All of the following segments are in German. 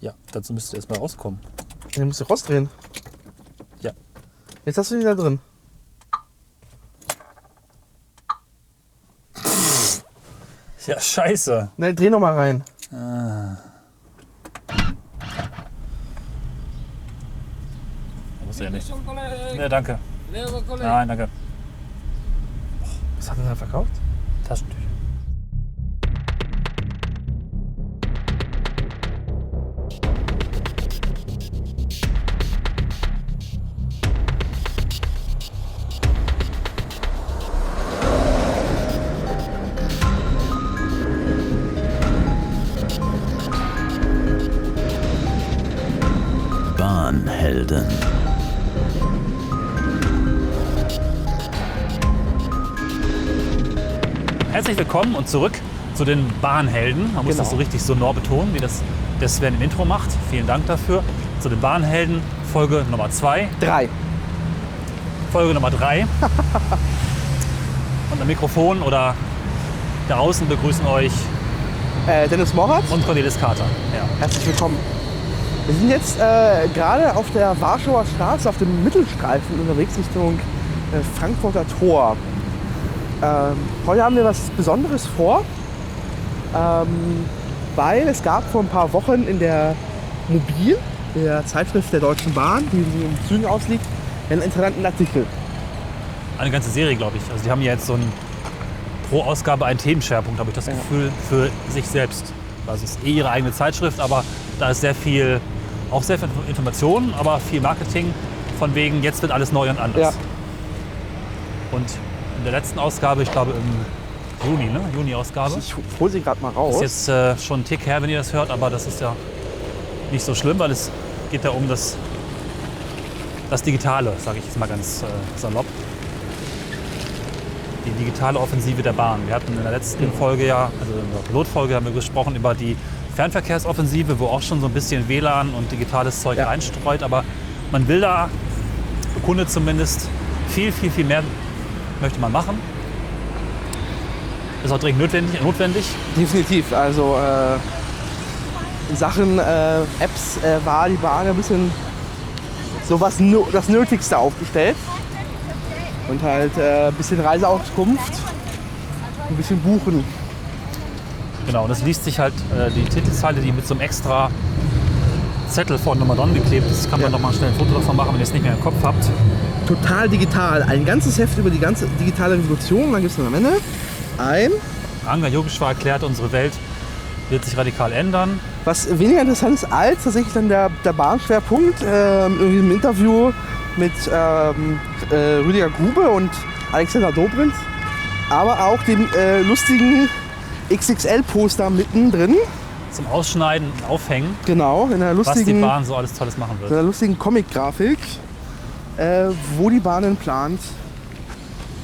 Ja, dazu müsst ihr erstmal rauskommen. Den musst du rausdrehen. Ja. Jetzt hast du ihn da drin. Ja, scheiße. Ne, dreh noch mal rein. Muss ja nicht. Ne, danke. Nein, danke. Was hat er da verkauft? Taschentücher. Zurück zu den Bahnhelden. Man muss Genau. das so richtig sonor betonen, wie das der Sven im Intro macht. Vielen Dank dafür. Zu den Bahnhelden, Folge Nummer 2, Drei. Folge Nummer 3. und am Mikrofon oder da außen begrüßen euch Äh, Dennis Moratz. und Cornelis Carter. Ja. Herzlich willkommen. Wir sind jetzt äh, gerade auf der Warschauer Straße, auf dem Mittelstreifen unterwegs Richtung äh, Frankfurter Tor. Ähm, heute haben wir was Besonderes vor, ähm, weil es gab vor ein paar Wochen in der Mobil, der Zeitschrift der Deutschen Bahn, die im Süden ausliegt, einen interessanten Artikel. Eine ganze Serie, glaube ich. Also die haben ja jetzt so ein pro Ausgabe einen Themenschwerpunkt, habe ich das Ja. Gefühl, für sich selbst. Also es ist eh ihre eigene Zeitschrift, aber da ist sehr viel, auch sehr viel Information, aber viel Marketing. Von wegen, jetzt wird alles neu und anders. Ja. Und in der letzten Ausgabe, ich glaube im Juni, ne? Juni-Ausgabe. Ich hole sie gerade mal raus. Ist jetzt äh, schon ein Tick her, wenn ihr das hört, aber das ist ja nicht so schlimm, weil es geht ja um das, das Digitale, sage ich jetzt mal ganz äh, salopp. Die digitale Offensive der Bahn. Wir hatten in der letzten Folge ja, also in der Pilotfolge haben wir gesprochen über die Fernverkehrsoffensive, wo auch schon so ein bisschen WLAN und digitales Zeug Ja. reinstreut, aber man will da, der Kunde zumindest, viel, viel, viel mehr möchte man machen. Ist auch dringend notwendig. notwendig. Definitiv. Also äh, in Sachen äh, Apps äh, war die Bahn ein bisschen so was no das Nötigste aufgestellt. Und halt äh, ein bisschen Reiseauskunft, ein bisschen buchen. Genau, und das liest sich halt äh, die Titelzeile, die mit so einem extra Zettel vorne nochmal dran geklebt ist. Kann man Ja. noch mal schnell ein Foto davon machen, wenn ihr es nicht mehr im Kopf habt. Total digital. Ein ganzes Heft über die ganze digitale Revolution. Dann gibt es dann am Ende ein, Ranga Yogeshwar erklärt, unsere Welt wird sich radikal ändern. was weniger interessant ist als tatsächlich dann der, der Bahnschwerpunkt. Ähm, irgendwie im Interview mit ähm, äh, Rüdiger Grube und Alexander Dobrindt. Aber auch dem äh, lustigen XXL-Poster mittendrin. Zum Ausschneiden und Aufhängen, Genau, in einer was die lustigen, Bahn so alles Tolles machen in wird. einer lustigen Comic-Grafik, äh, wo die Bahn denn plant,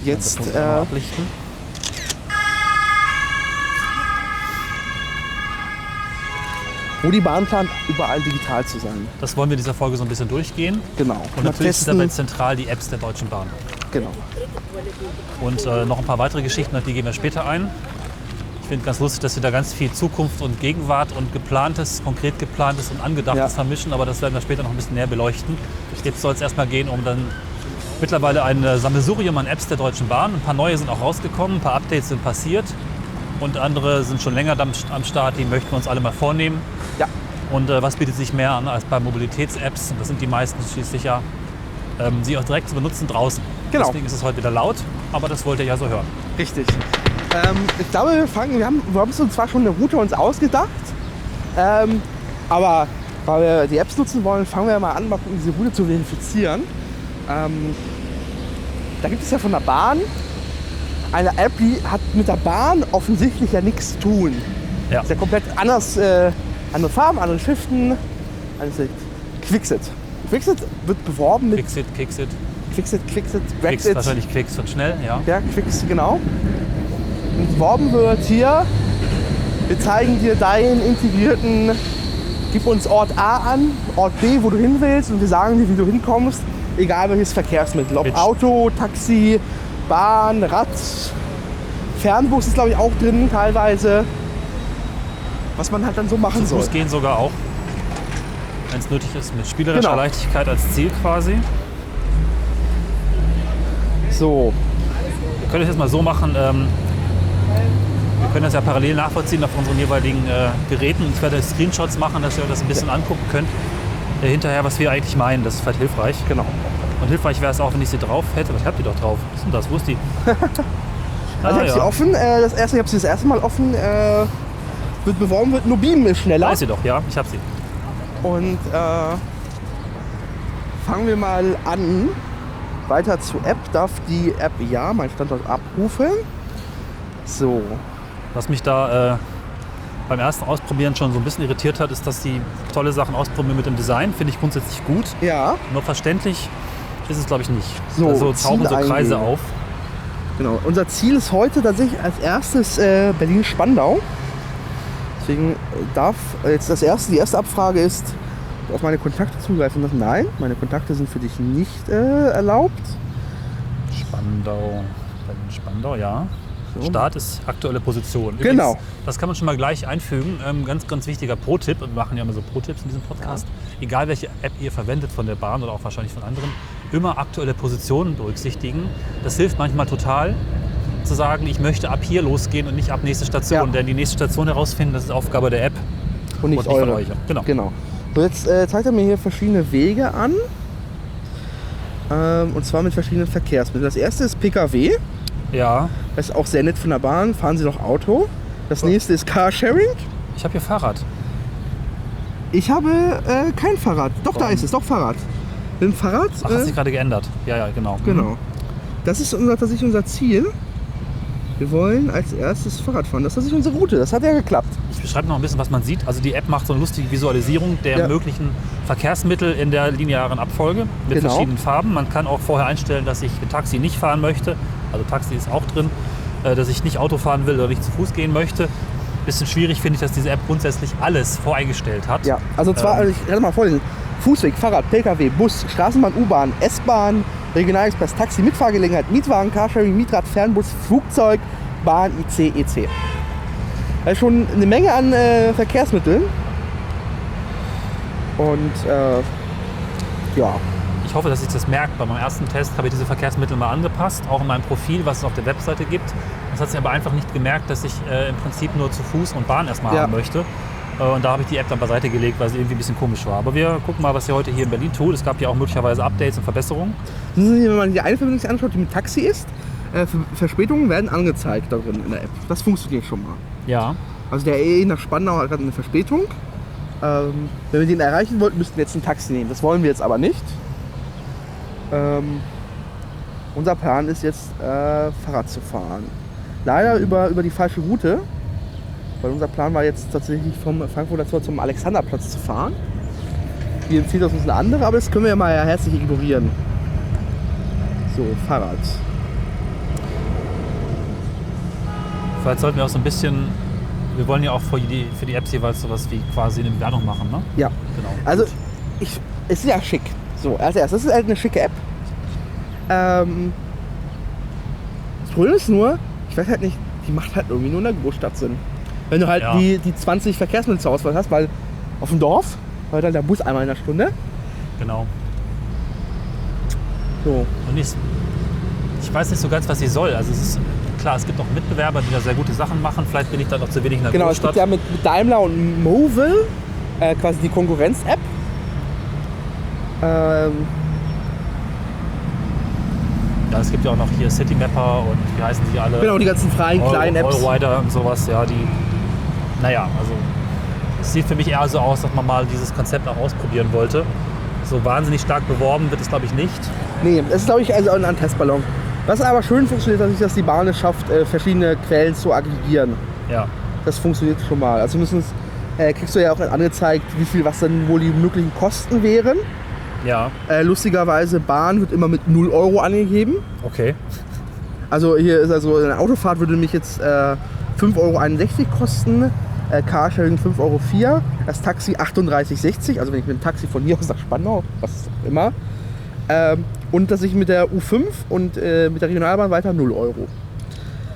jetzt mal äh, ablichten. wo die Bahn plant, überall digital zu sein. Das wollen wir in dieser Folge so ein bisschen durchgehen. Genau. Und Mal natürlich ist testen. dabei zentral die Apps der Deutschen Bahn. Genau. Und äh, noch ein paar weitere Geschichten, auf die gehen wir später ein. Ich finde ganz lustig, dass wir da ganz viel Zukunft und Gegenwart und geplantes, konkret geplantes und angedachtes Ja. vermischen, aber das werden wir später noch ein bisschen näher beleuchten. Jetzt soll es erstmal gehen um dann mittlerweile ein äh, Sammelsurium an Apps der Deutschen Bahn. Ein paar neue sind auch rausgekommen, ein paar Updates sind passiert und andere sind schon länger am, Start, die möchten wir uns alle mal vornehmen. Ja. Und äh, was bietet sich mehr an als bei Mobilitäts-Apps? Das sind die meisten schließlich ja, ähm, sie auch direkt zu benutzen draußen. Genau. Deswegen ist es heute wieder laut, aber das wollt ihr ja so hören. Richtig. Ähm, ich glaube, wir fangen, wir haben, wir haben uns zwar schon eine Route uns ausgedacht, ähm, aber weil wir die Apps nutzen wollen, fangen wir mal an, mal gucken, diese Route zu verifizieren. Ähm, da gibt es ja von der Bahn eine App, die hat mit der Bahn offensichtlich ja nichts zu tun. Ja. Ist ja komplett anders, äh, andere Farben, andere Schriften. Alles ist Quixit. Quixit wird beworben mit Quixit, Quixit, Quixit, Quixit, Quix, Brexit. wahrscheinlich Quix und schnell, ja. Ja, Quix, genau. Und beworben wird hier, wir zeigen dir deinen integrierten, gib uns Ort A an, Ort B, wo du hin willst und wir sagen dir, wie du hinkommst, egal welches Verkehrsmittel. Ob Mit- Auto, Taxi, Bahn, Rad, Fernbus ist glaube ich auch drin teilweise. Was man halt dann so machen Zu soll. Fuß gehen sogar auch. wenn es nötig ist, mit spielerischer Genau. Leichtigkeit als Ziel quasi. So, Wir können es jetzt mal so machen, ähm, wir können das ja parallel nachvollziehen auf unseren jeweiligen äh, Geräten. Ich werde Screenshots machen, dass ihr euch das ein bisschen angucken könnt. Äh, hinterher, was wir eigentlich meinen, das ist vielleicht hilfreich. genau. Und hilfreich wäre es auch, wenn ich sie drauf hätte. Was habt ihr doch drauf? Was ist denn das? Wo ist die? Also Ah, ich habe sie ja. offen. Äh, das erste, ich habe sie das erste Mal offen. Äh, wird beworben, wird nur Beam ist schneller. Ist sie doch, ja, ich habe sie. Und äh, fangen wir mal an. Weiter zur App. Darf die App ja mein Standort abrufen? So. Was mich da äh, beim ersten Ausprobieren schon so ein bisschen irritiert hat, ist, dass die tolle Sachen ausprobieren mit dem Design. Finde ich grundsätzlich gut. Ja, Nur verständlich ist es, glaube ich, nicht. So, also tauchen so Kreise auf. genau. Unser Ziel ist heute tatsächlich als erstes äh, Berlin-Spandau. Deswegen äh, darf äh, jetzt das erste, die erste Abfrage ist, auf meine Kontakte zugreifen. Und das- Nein, meine Kontakte sind für dich nicht äh, erlaubt. Spandau. Berlin Spandau, ja. So. Start ist aktuelle Position. Genau. Das kann man schon mal gleich einfügen. Ähm, ganz, ganz wichtiger Pro-Tipp. Wir machen ja immer so Pro-Tipps in diesem Podcast. Egal welche App ihr verwendet von der Bahn oder auch wahrscheinlich von anderen, immer aktuelle Positionen berücksichtigen. Das hilft manchmal total zu sagen, ich möchte ab hier losgehen und nicht ab nächste Station. Ja. Denn die nächste Station herausfinden, das ist Aufgabe der App Und nicht, und nicht von eure. euch. Genau. Genau. So, jetzt äh, zeigt er mir hier verschiedene Wege an. Ähm, und zwar mit verschiedenen Verkehrsmitteln. Das erste ist Pkw. Ja, Das ist auch sehr nett von der Bahn. Fahren Sie doch Auto. Das nächste ist Carsharing. ich habe hier Fahrrad. Ich habe äh, kein Fahrrad. Doch, da Warum? ist es. Doch, Fahrrad. Dem Fahrrad. Ach, hat Äh, sich gerade geändert. Ja, ja, genau. genau. Das ist unser, tatsächlich unser Ziel. Wir wollen als erstes Fahrrad fahren. Das ist tatsächlich unsere Route. Das hat ja geklappt. Ich beschreibe noch ein bisschen, was man sieht. Also die App macht so eine lustige Visualisierung der Ja. möglichen Verkehrsmittel in der linearen Abfolge mit Genau. verschiedenen Farben. Man kann auch vorher einstellen, dass ich ein Taxi nicht fahren möchte. Also Taxi ist auch drin, äh, dass ich nicht Auto fahren will oder nicht zu Fuß gehen möchte. Bisschen schwierig finde ich, dass diese App grundsätzlich alles voreingestellt hat. Ja, also zwar, Ähm. also ich kann mal vorlesen. Fußweg, Fahrrad, Pkw, Bus, Straßenbahn, U-Bahn, S-Bahn, Regionalexpress, Taxi, Mitfahrgelegenheit, Mietwagen, Carsharing, Mietrad, Fernbus, Flugzeug, Bahn, IC, EC. Das ist schon eine Menge an äh, Verkehrsmitteln. Und äh, ja, Ich hoffe, dass sich das merkt. Bei meinem ersten Test habe ich diese Verkehrsmittel mal angepasst, auch in meinem Profil, was es auf der Webseite gibt. Das hat sich aber einfach nicht gemerkt, dass ich äh, im Prinzip nur zu Fuß und Bahn erstmal Ja. haben möchte. Äh, und da habe ich die App dann beiseite gelegt, weil sie irgendwie ein bisschen komisch war. Aber wir gucken mal, was sie heute hier in Berlin tut. Es gab ja auch möglicherweise Updates und Verbesserungen. wenn man die eine Verbindung sich anschaut, die mit Taxi ist, äh, Ver- Verspätungen werden angezeigt da drin in der App. Das funktioniert schon mal. Ja, Also der EE nach Spandau hat gerade eine Verspätung. Ähm, wenn wir den erreichen wollten, müssten wir jetzt ein Taxi nehmen. Das wollen wir jetzt aber nicht. Ähm, unser Plan ist jetzt, äh, Fahrrad zu fahren. Leider über, über die falsche Route. Weil unser Plan war jetzt tatsächlich vom Frankfurter Tor zum Alexanderplatz zu fahren. Hier empfiehlt uns eine andere, aber das können wir ja mal herzlich ignorieren. So, Fahrrad. vielleicht sollten wir auch so ein bisschen. Wir wollen ja auch für die, für die Apps jeweils sowas wie quasi eine Bewertung machen, ne? Ja. Genau. Also, ich, es ist ja schick. So, als erstes, das ist halt eine schicke App. Ähm, das Problem ist nur, ich weiß halt nicht, die macht halt irgendwie nur in der Großstadt Sinn. Wenn du halt Ja. die, die 20 Verkehrsmittel zur Auswahl hast, weil auf dem Dorf hört dann der Bus einmal in der Stunde. genau. So, Und ich, ich weiß nicht so ganz, was sie soll. Also es ist klar, es gibt auch Mitbewerber, die da sehr gute Sachen machen. Vielleicht bin ich da noch zu wenig in der genau, es Großstadt. gibt ja mit, Daimler und Movil äh, quasi die Konkurrenz-App. Ähm, es gibt ja auch noch hier City Mapper und wie heißen die alle? genau, die ganzen freien Euro- kleinen Apps. Eurorider und sowas, ja, die. Naja, also es sieht für mich eher so aus, dass man mal dieses Konzept auch ausprobieren wollte. So wahnsinnig stark beworben wird es, glaube ich, nicht. Nee, das ist glaube ich also ein Testballon. Was aber schön funktioniert, ist, dass die Bahn es schafft, äh, verschiedene Quellen zu aggregieren. Ja, Das funktioniert schon mal. Also mindestens äh, kriegst du ja auch angezeigt, wie viel was dann wohl die möglichen Kosten wären. Ja, Äh, lustigerweise, Bahn wird immer mit 0 Euro angegeben. okay. Also hier ist also eine Autofahrt würde mich jetzt äh, 5,61 Euro kosten, äh, Carsharing 5,04 Euro, das Taxi 38,60, also wenn ich mit dem Taxi von hier aus nach Spandau, was auch immer. Ähm, und dass ich mit der U5 und äh, mit der Regionalbahn weiter 0 Euro.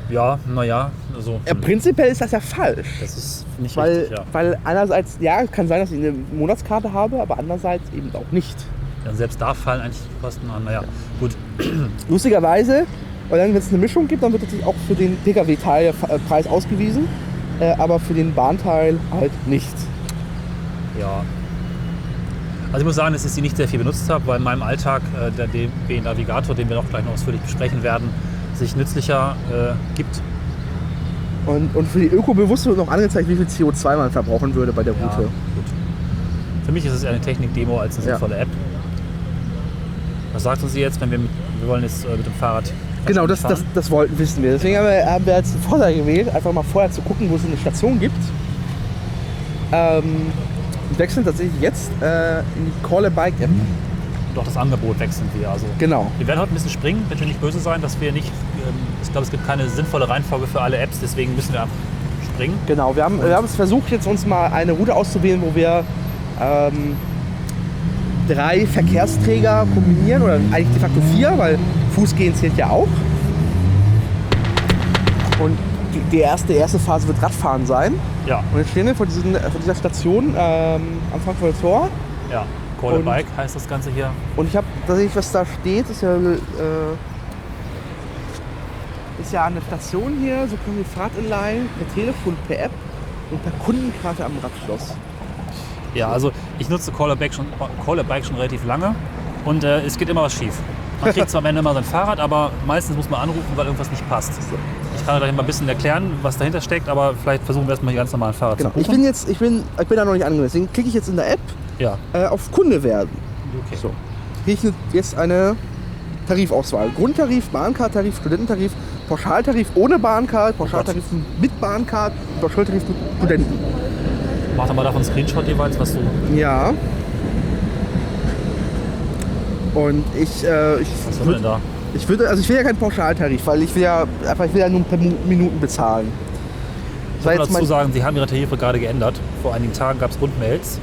Ja, naja, also Ja, prinzipiell ist das ja falsch. das ist nicht Weil, richtig, ja. weil einerseits, ja, es kann sein, dass ich eine Monatskarte habe, aber andererseits eben auch nicht. Ja. Selbst da fallen eigentlich die Kosten an. Naja, gut. Lustigerweise, weil dann, wenn es eine Mischung gibt, dann wird natürlich auch für den Pkw-Teil der F- Preis ausgewiesen, äh, aber für den Bahnteil halt nicht. Ja. Also ich muss sagen, dass ich sie nicht sehr viel benutzt habe, weil in meinem Alltag äh, der DB Navigator, den wir auch gleich noch ausführlich besprechen werden, sich nützlicher äh, gibt. Und, und für die Ökobewusste wird noch angezeigt, wie viel CO2 man verbrauchen würde bei der Ja, Route. gut. Für mich ist es eher eine Technik-Demo als eine Ja. sinnvolle App. Was sagt uns sie jetzt, wenn wir mit, wir wollen jetzt äh, mit dem Fahrrad Genau, das, das, das wollten, wissen wir. Deswegen haben wir, haben wir jetzt den Vorteil gewählt, einfach mal vorher zu gucken, wo es eine Station gibt. Ähm, und wechseln tatsächlich jetzt äh, in die Call a Bike App. Und auch das Angebot wechseln wir. Also Genau. wir werden heute ein bisschen springen, bitte nicht böse sein, dass wir nicht, ähm, ich glaube, es gibt keine sinnvolle Reihenfolge für alle Apps, deswegen müssen wir einfach springen. Genau, wir haben, wir haben es versucht, jetzt uns mal eine Route auszuwählen, wo wir ähm, drei Verkehrsträger kombinieren oder eigentlich de facto vier, weil Fußgehen zählt ja auch. Und die, die erste, erste Phase wird Radfahren sein. Ja, Und jetzt stehen wir vor, diesen, vor dieser Station ähm, am Frankfurter Tor. ja. Call Und- Bike heißt das Ganze hier. Und ich habe tatsächlich, was da steht, ist ja, äh, ist ja eine Station hier, so können wir Fahrtinleihen per Telefon, per App und per Kundenkarte am Radschloss. Ja, also ich nutze Call a Bike schon, Call a Bike schon relativ lange und äh, es geht immer was schief. Man kriegt zwar am Ende immer sein Fahrrad, aber meistens muss man anrufen, weil irgendwas nicht passt. Ich kann euch mal ein bisschen erklären, was dahinter steckt, aber vielleicht versuchen wir erstmal hier ganz normal ein Fahrrad Genau. zu Ich buchen. bin jetzt, ich bin, ich bin da noch nicht angemeldet, deswegen klicke ich jetzt in der App ja, äh, auf Kunde werden. okay. So. Kriege ich jetzt eine Tarifauswahl. Grundtarif, Bahncard-Tarif, Studententarif, Pauschaltarif ohne Bahncard, Pauschaltarif mit Bahncard, Pauschaltarif mit Studenten. Mach doch mal davon einen Screenshot jeweils, was du. Ja. Und ich, äh, ich, Was haben wir denn da? ich würde, also ich will ja keinen Pauschaltarif, weil ich will ja einfach, ich will ja nur per Minuten bezahlen. Ich muss dazu sagen, sie haben ihre Tarife gerade geändert. Vor einigen Tagen gab es Rundmails.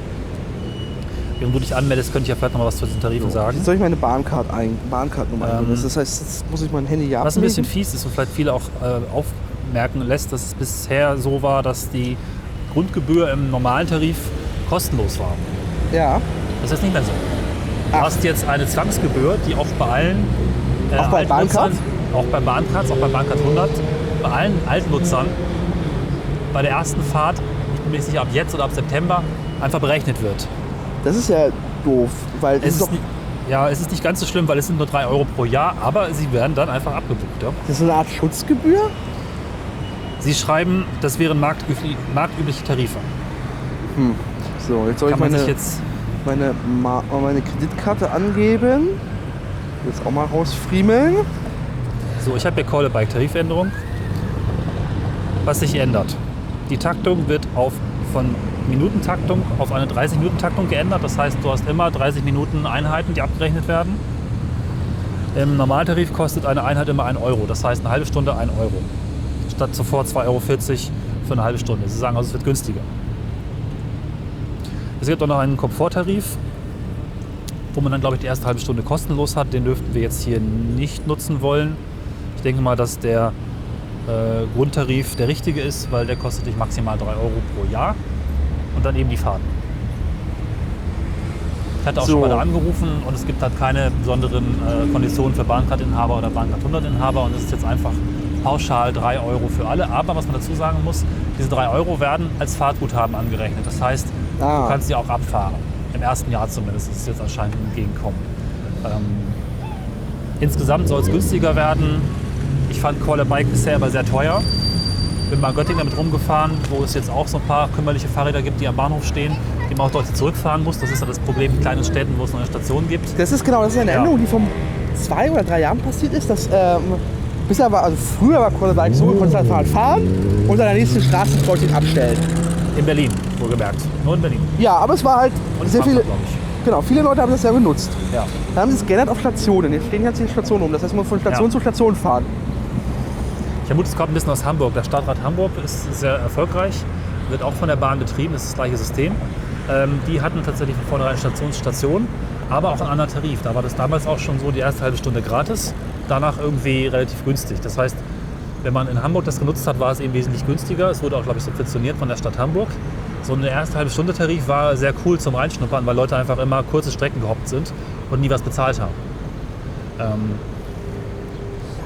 Wenn du dich anmeldest, könnte ich ja vielleicht noch mal was zu diesen Tarifen sagen. jetzt soll ich meine Bahncard ein, Bahncard-Nummer Ähm. Das heißt, jetzt muss ich mein Handy ja Was ein bisschen fies ist und vielleicht viele auch äh, aufmerken lässt, dass es bisher so war, dass die Grundgebühr im normalen Tarif kostenlos war. Ja. Das ist jetzt nicht mehr so. Du Ach. hast jetzt eine Zwangsgebühr, die auch bei allen äh, Auch bei alten Bahncard? Nutzern, auch bei Bahncards, auch bei Bahncard 100, bei allen alten Nutzern bei der ersten Fahrt, ich bin mir nicht sicher, ab jetzt oder ab September, einfach berechnet wird. Das ist ja doof, weil Es ist ist, nicht, ja, es ist nicht ganz so schlimm, weil es sind nur 3 Euro pro Jahr, aber sie werden dann einfach abgebucht. Ja? das ist eine Art Schutzgebühr. Sie schreiben, das wären marktübliche, marktübliche Tarife. So, jetzt soll Kann ich meine, sich jetzt meine, Ma- meine Kreditkarte angeben. Jetzt auch mal rausfriemeln. So, ich habe hier Call a Bike Tarifänderung. Was sich ändert. Die Taktung wird auf, von Minutentaktung auf eine 30-Minuten-Taktung geändert. Das heißt, du hast immer 30 Minuten Einheiten, die abgerechnet werden. Im Normaltarif kostet eine Einheit immer 1 Euro. Das heißt, eine halbe Stunde 1 Euro. Statt zuvor 2,40 Euro für eine halbe Stunde. Sie sagen also, es wird günstiger. Es gibt auch noch einen Komforttarif, wo man dann, glaube ich, die erste halbe Stunde kostenlos hat. Den dürften wir jetzt hier nicht nutzen wollen. Ich denke mal, dass der äh, Grundtarif der richtige ist, weil der kostet dich maximal 3 Euro pro Jahr und dann eben die Fahrten. Ich hatte auch So. schon mal da angerufen und es gibt halt keine besonderen äh, Konditionen für Bahncard-Inhaber oder Bahncard 100-Inhaber und es ist jetzt einfach pauschal 3 Euro für alle. Aber was man dazu sagen muss, diese 3 Euro werden als Fahrtguthaben angerechnet. Das heißt, Ah. du kannst sie auch abfahren. Im ersten Jahr zumindest ist es jetzt anscheinend ein Entgegenkommen. Ähm, insgesamt soll es günstiger werden. Ich fand Call a Bike bisher aber sehr teuer. Bin mal in Göttingen damit rumgefahren, wo es jetzt auch so ein paar kümmerliche Fahrräder gibt, die am Bahnhof stehen, die man auch deutlich zurückfahren muss. Das ist ja das Problem in kleinen Städten, wo es noch eine Station gibt. Das ist genau, das ist eine Ja. Änderung, die vor zwei oder drei Jahren passiert ist. Dass, ähm, bisher war, also früher war Quarterbike so, du konntest halt fahren und an der nächsten Straßenkreuzung abstellen. In Berlin, wohlgemerkt. Nur in Berlin. Ja, aber es war halt Und sehr viele, genau, viele Leute haben das ja genutzt. ich. Ja. Dann haben sie es geändert auf Stationen. Jetzt stehen jetzt die Stationen um. Das heißt, man muss von Station Ja. zu Station fahren. Ich vermute, es kommt ein bisschen aus Hamburg. Der Stadtrat Hamburg ist sehr erfolgreich, wird auch von der Bahn betrieben, das ist das gleiche System. Ähm, die hatten tatsächlich von vornherein Station zu Station, aber auch einen anderen Tarif. Da war das damals auch schon so, die erste halbe Stunde gratis, danach irgendwie relativ günstig. Das heißt, wenn man in Hamburg das genutzt hat, war es eben wesentlich günstiger. Es wurde auch, glaube ich, subventioniert von der Stadt Hamburg. So eine erste halbe Stunde Tarif war sehr cool zum Reinschnuppern, weil Leute einfach immer kurze Strecken gehoppt sind und nie was bezahlt haben. Ähm,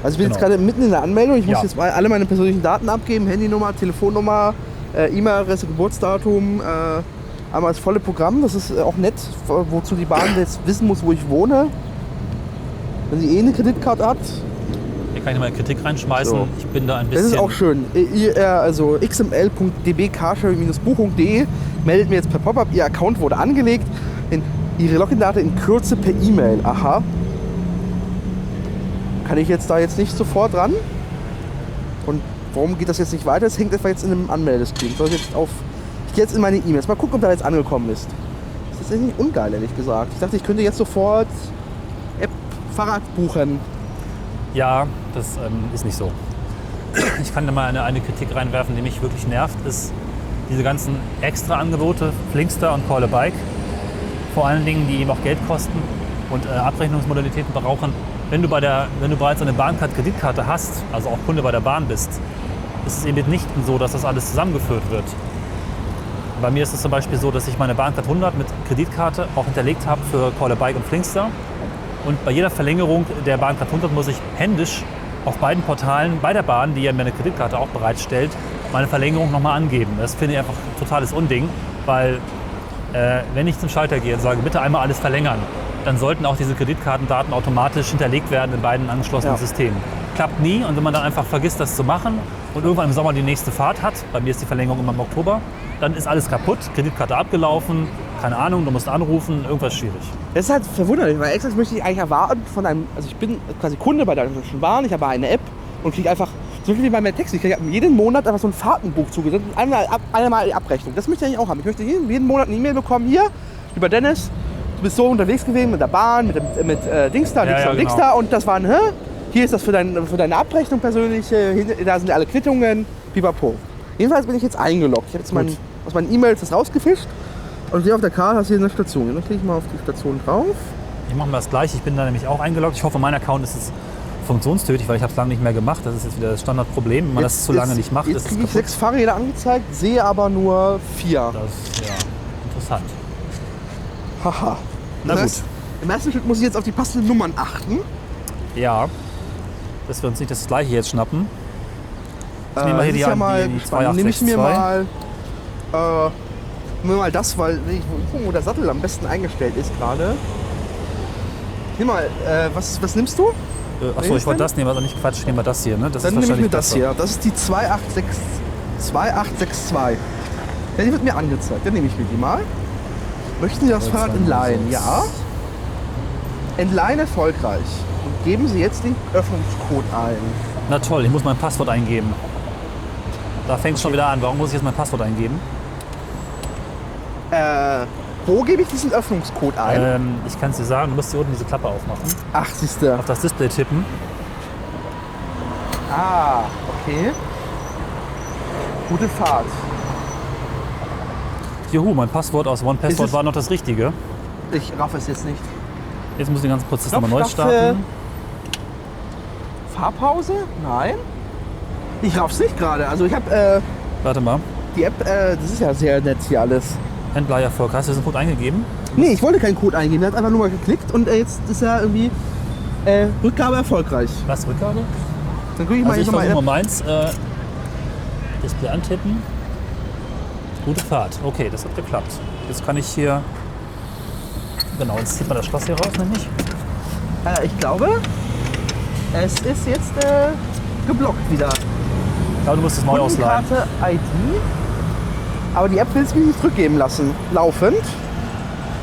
Also ich bin jetzt Genau. gerade mitten in der Anmeldung. Ich muss Ja. jetzt mal alle meine persönlichen Daten abgeben. Handynummer, Telefonnummer, äh, E-Mail-Adresse, Geburtsdatum. Äh, einmal das volle Programm. Das ist äh, auch nett, wo- wozu die Bahn jetzt wissen muss, wo ich wohne. Wenn sie eh eine Kreditkarte hat. hier kann ich mal Kritik reinschmeißen. So. Ich bin da ein Das bisschen. ist auch schön. Äh, also xml.dbcarsharing-buchung.de meldet mir jetzt per Pop-up, Ihr Account wurde angelegt. In, ihre Login-Daten in Kürze per E-Mail. Aha. Kann ich jetzt da jetzt nicht sofort ran? Und warum geht das jetzt nicht weiter? Es hängt etwa jetzt in einem Anmeldescreen. Soll ich jetzt auf. Ich gehe jetzt in meine E-Mails. Mal gucken, ob da jetzt angekommen ist. Das ist nicht ungeil, ehrlich gesagt. Ich dachte, ich könnte jetzt sofort App Fahrrad buchen. Ja, das ähm, ist nicht so. Ich kann da mal eine, eine Kritik reinwerfen, die mich wirklich nervt, ist diese ganzen Extra-Angebote, Flinkster und Call a Bike. Vor allen Dingen, die eben auch Geld kosten und äh, Abrechnungsmodalitäten brauchen. Wenn du, bei der, wenn du bereits eine Bahncard-Kreditkarte hast, also auch Kunde bei der Bahn bist, ist es eben mitnichten so, dass das alles zusammengeführt wird. Bei mir ist es zum Beispiel so, dass ich meine Bahncard 100 mit Kreditkarte auch hinterlegt habe für Call a Bike und Flinkster. Und bei jeder Verlängerung der Bahncard 100 muss ich händisch auf beiden Portalen bei der Bahn, die ja mir eine Kreditkarte auch bereitstellt, meine Verlängerung nochmal angeben. Das finde ich einfach ein totales Unding, weil äh, wenn ich zum Schalter gehe und sage, bitte einmal alles verlängern, dann sollten auch diese Kreditkartendaten automatisch hinterlegt werden in beiden angeschlossenen Ja. Systemen. Klappt nie und wenn man dann einfach vergisst, das zu machen und irgendwann im Sommer die nächste Fahrt hat, bei mir ist die Verlängerung immer im Oktober, dann ist alles kaputt, Kreditkarte abgelaufen, keine Ahnung, du musst anrufen, irgendwas schwierig. Das ist halt verwunderlich, weil extra möchte ich eigentlich erwarten von einem, also ich bin quasi Kunde bei der Deutschen Bahn, ich habe eine App und kriege einfach, so viel wie bei meinem Taxi, ich kriege jeden Monat einfach so ein Fahrtenbuch zugesendet und einmal, einmal die Abrechnung. Das möchte ich eigentlich auch haben. Ich möchte jeden, jeden Monat eine E-Mail bekommen, hier, über Dennis, du bist so unterwegs gewesen mit der Bahn, mit, dem- mit äh, Dingsda, Ja, Dingsda ja, und genau. Und das waren, hä? Hier ist das für, dein, für deine Abrechnung persönlich, äh, da sind alle Quittungen, pipapo. Jedenfalls bin ich jetzt eingeloggt. Ich habe jetzt mein, aus meinen E-Mails das rausgefischt und sehe auf der Karte, hast du hier eine Station. Dann klicke ich mal auf die Station drauf. Ich mache mal das gleich. Ich bin da nämlich auch eingeloggt. Ich hoffe, mein Account ist jetzt funktionstötig, weil ich habe es lange nicht mehr gemacht. Das ist jetzt wieder das Standardproblem. Wenn man das zu lange nicht macht, Jetzt ist es kriege ich kaputt. sechs Fahrräder angezeigt, sehe aber nur vier. Das ist ja interessant. Haha. Na Das gut. Im ersten Schritt muss ich jetzt auf die passenden Nummern achten. Ja, dass wir uns nicht das gleiche jetzt schnappen. Ich nehme mal Äh, hier die, ja mal die, die gespannt. Nehme ich mir 2862. mal, äh, mir mal das, weil ich gucken, wo der Sattel am besten eingestellt ist gerade. Nimm mal, äh, was, was nimmst du? Äh, Achso, ich wollte das nehmen, also nicht Quatsch, ich nehme mal das hier. Ne? Das Dann ist nehme ich mir das besser. hier. Das ist die 286, 2862. Ja, die wird mir angezeigt. Dann nehme ich mir die mal. Möchten Sie das Fahrrad entleihen? Ja. Entleihen erfolgreich. Und geben Sie jetzt den Öffnungscode ein. Na toll, ich muss mein Passwort eingeben. Da fängt es schon wieder an. Warum muss ich jetzt mein Passwort eingeben? Äh, wo gebe ich diesen Öffnungscode ein? Ähm, ich kann es dir sagen, du musst hier unten diese Klappe aufmachen. Ach, siehste. Auf das Display tippen. Ah, okay. Gute Fahrt. Juhu, mein Passwort aus OnePassword war noch das Richtige. Ich raff es jetzt nicht. Jetzt muss ich den ganzen Prozess nochmal neu starten. Fahrpause? Nein. Ich raff's nicht gerade. Also ich habe äh, Warte mal. die App, äh, das ist ja sehr nett hier alles. Händlererfolg. Hast du diesen Code eingegeben? Nee, ich wollte keinen Code eingeben. Er hat einfach nur mal geklickt und äh, jetzt ist er irgendwie äh, Rückgabe erfolgreich. Was, Rückgabe? Dann gucke ich mal Also ich mal meins. Äh, Display antippen. Gute Fahrt. Okay, das hat geklappt. Jetzt kann ich hier... Genau, jetzt zieht man das Schloss hier raus, nämlich. Äh, ich glaube, es ist jetzt äh, geblockt wieder. Aber du musst es neu ausleihen. Kundenkarte ID. Aber die App will es mir nicht zurückgeben lassen. Laufend.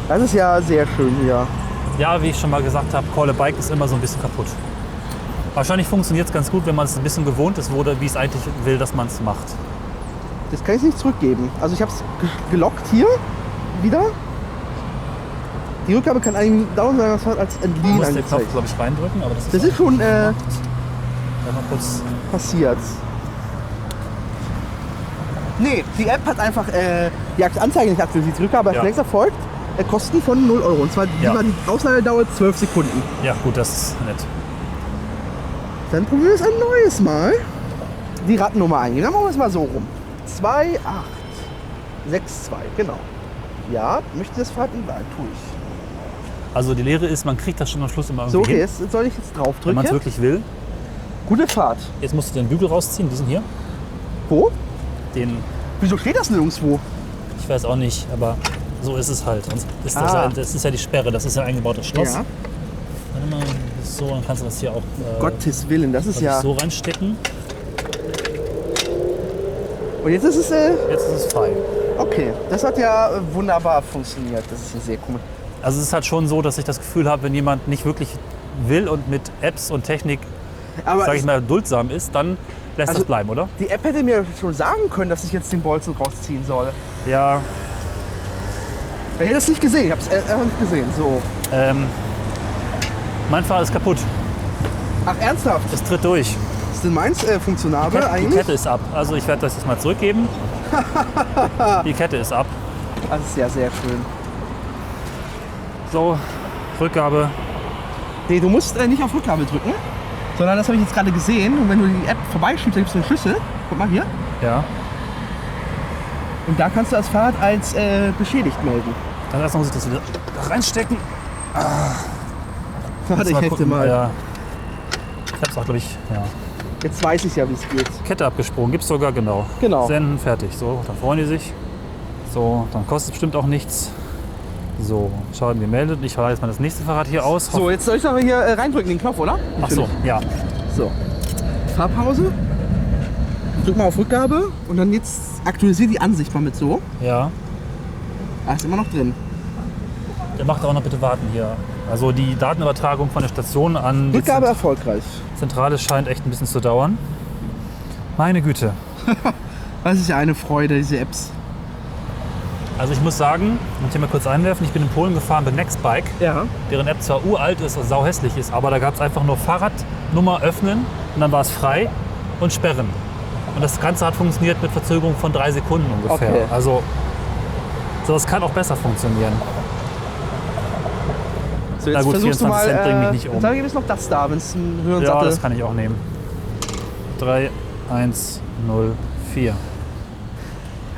Das ist ja sehr schön hier. Ja, wie ich schon mal gesagt habe, Call a Bike ist immer so ein bisschen kaputt. Wahrscheinlich funktioniert es ganz gut, wenn man es ein bisschen gewohnt ist, wo, wie es eigentlich will, dass man es macht. Das kann ich nicht zurückgeben. Also ich habe es gelockt hier wieder. Die Rückgabe kann eigentlich dauern, sondern das hat als Du entliehen musst den Knopf, glaube ich, reindrücken, aber das ist, Das ist schon äh, passiert. Nee, die App hat einfach äh, die Anzeige nicht aktualisiert. Die Rückgabe Ja. längst erfolgt. Äh, Kosten von 0 Euro. Und zwar Ja. die, Ausleihedauer 12 Sekunden. Ja, gut, das ist nett. Dann probieren wir es ein neues Mal. die Radnummer eingeben. Dann machen wir es mal so rum. 2862, genau. Ja, möchte das Fahrrad überall, tue ich. Also die Lehre ist, man kriegt das schon am Schluss immer irgendwie So, okay, hin, jetzt soll ich jetzt wenn man draufdrücken. es wirklich will. Gute Fahrt. Jetzt musst du den Bügel rausziehen, diesen hier. Wo? Den, Wieso steht das nirgendwo? ich weiß auch nicht, aber so ist es halt. Sonst ist das, Ah. das ist ja die Sperre, das ist ja ein eingebautes Schloss. Ja. Warte mal, so, dann kannst du das hier auch äh, Gottes Willen, das ist ja. so reinstecken. Und jetzt ist es, äh, Jetzt ist es frei. okay. Das hat ja äh, wunderbar funktioniert. Das ist ja sehr cool. Also es ist halt schon so, dass ich das Gefühl habe, wenn jemand nicht wirklich will und mit Apps und Technik, sage ich mal, duldsam ist, dann lässt Also- das bleiben, oder? die App hätte mir schon sagen können, dass ich jetzt den Bolzen rausziehen soll. Ja, Ich hätte es nicht gesehen. Ich habe es äh, einfach nicht gesehen. So. ähm, mein Fahrrad ist kaputt. Ach, ernsthaft? Es tritt durch. Ist denn meins äh, funktionabel Kette, die eigentlich? Kette ist ab. Also ich werde das jetzt mal zurückgeben. Die Kette ist ab. Das ist ja sehr schön. So, Rückgabe. Nee, du musst äh, nicht auf Rückgabe drücken, sondern das habe ich jetzt gerade gesehen. Und wenn du die App vorbeischiebst, dann gibt es einen Schlüssel. Guck mal hier. Ja. Und da kannst du das Fahrrad als äh, beschädigt melden. Dann erstmal muss ich das wieder da reinstecken. Warte, ich gucken. mal. Ja. Ich hab's auch, glaube ich, ja. Jetzt weiß ich ja, wie es geht. Kette abgesprungen. Gibt's sogar, genau. Genau. Senden, fertig. So, dann freuen die sich. So, dann kostet es bestimmt auch nichts. So, Schaden gemeldet. Ich fahre jetzt mal das nächste Fahrrad hier aus. So, jetzt soll ich aber hier äh, reindrücken, den Knopf, oder? Ach so, ja. So. Fahrpause. Drück mal auf Rückgabe und dann jetzt aktualisier die Ansicht mal mit so. Ja. Ah, ist immer noch drin. Der macht auch noch bitte warten hier. Also die Datenübertragung von der Station an die Rückgabe erfolgreich. Zentrale scheint echt ein bisschen zu dauern. Meine Güte. Das ist ja eine Freude, diese Apps. Also ich muss sagen, und hier mal kurz einwerfen, ich bin in Polen gefahren mit Nextbike, Ja. deren App zwar uralt ist und sauhässlich ist, aber da gab es einfach nur Fahrradnummer öffnen und dann war es frei und sperren. Und das Ganze hat funktioniert mit Verzögerung von drei Sekunden ungefähr. Okay. Also sowas kann auch besser funktionieren. So, Na gut, 24 Cent bringen mich nicht um. Dann gibt es noch das da, wenn es einen höheren Ja, das kann ich auch nehmen. 3, 1, 0, 4.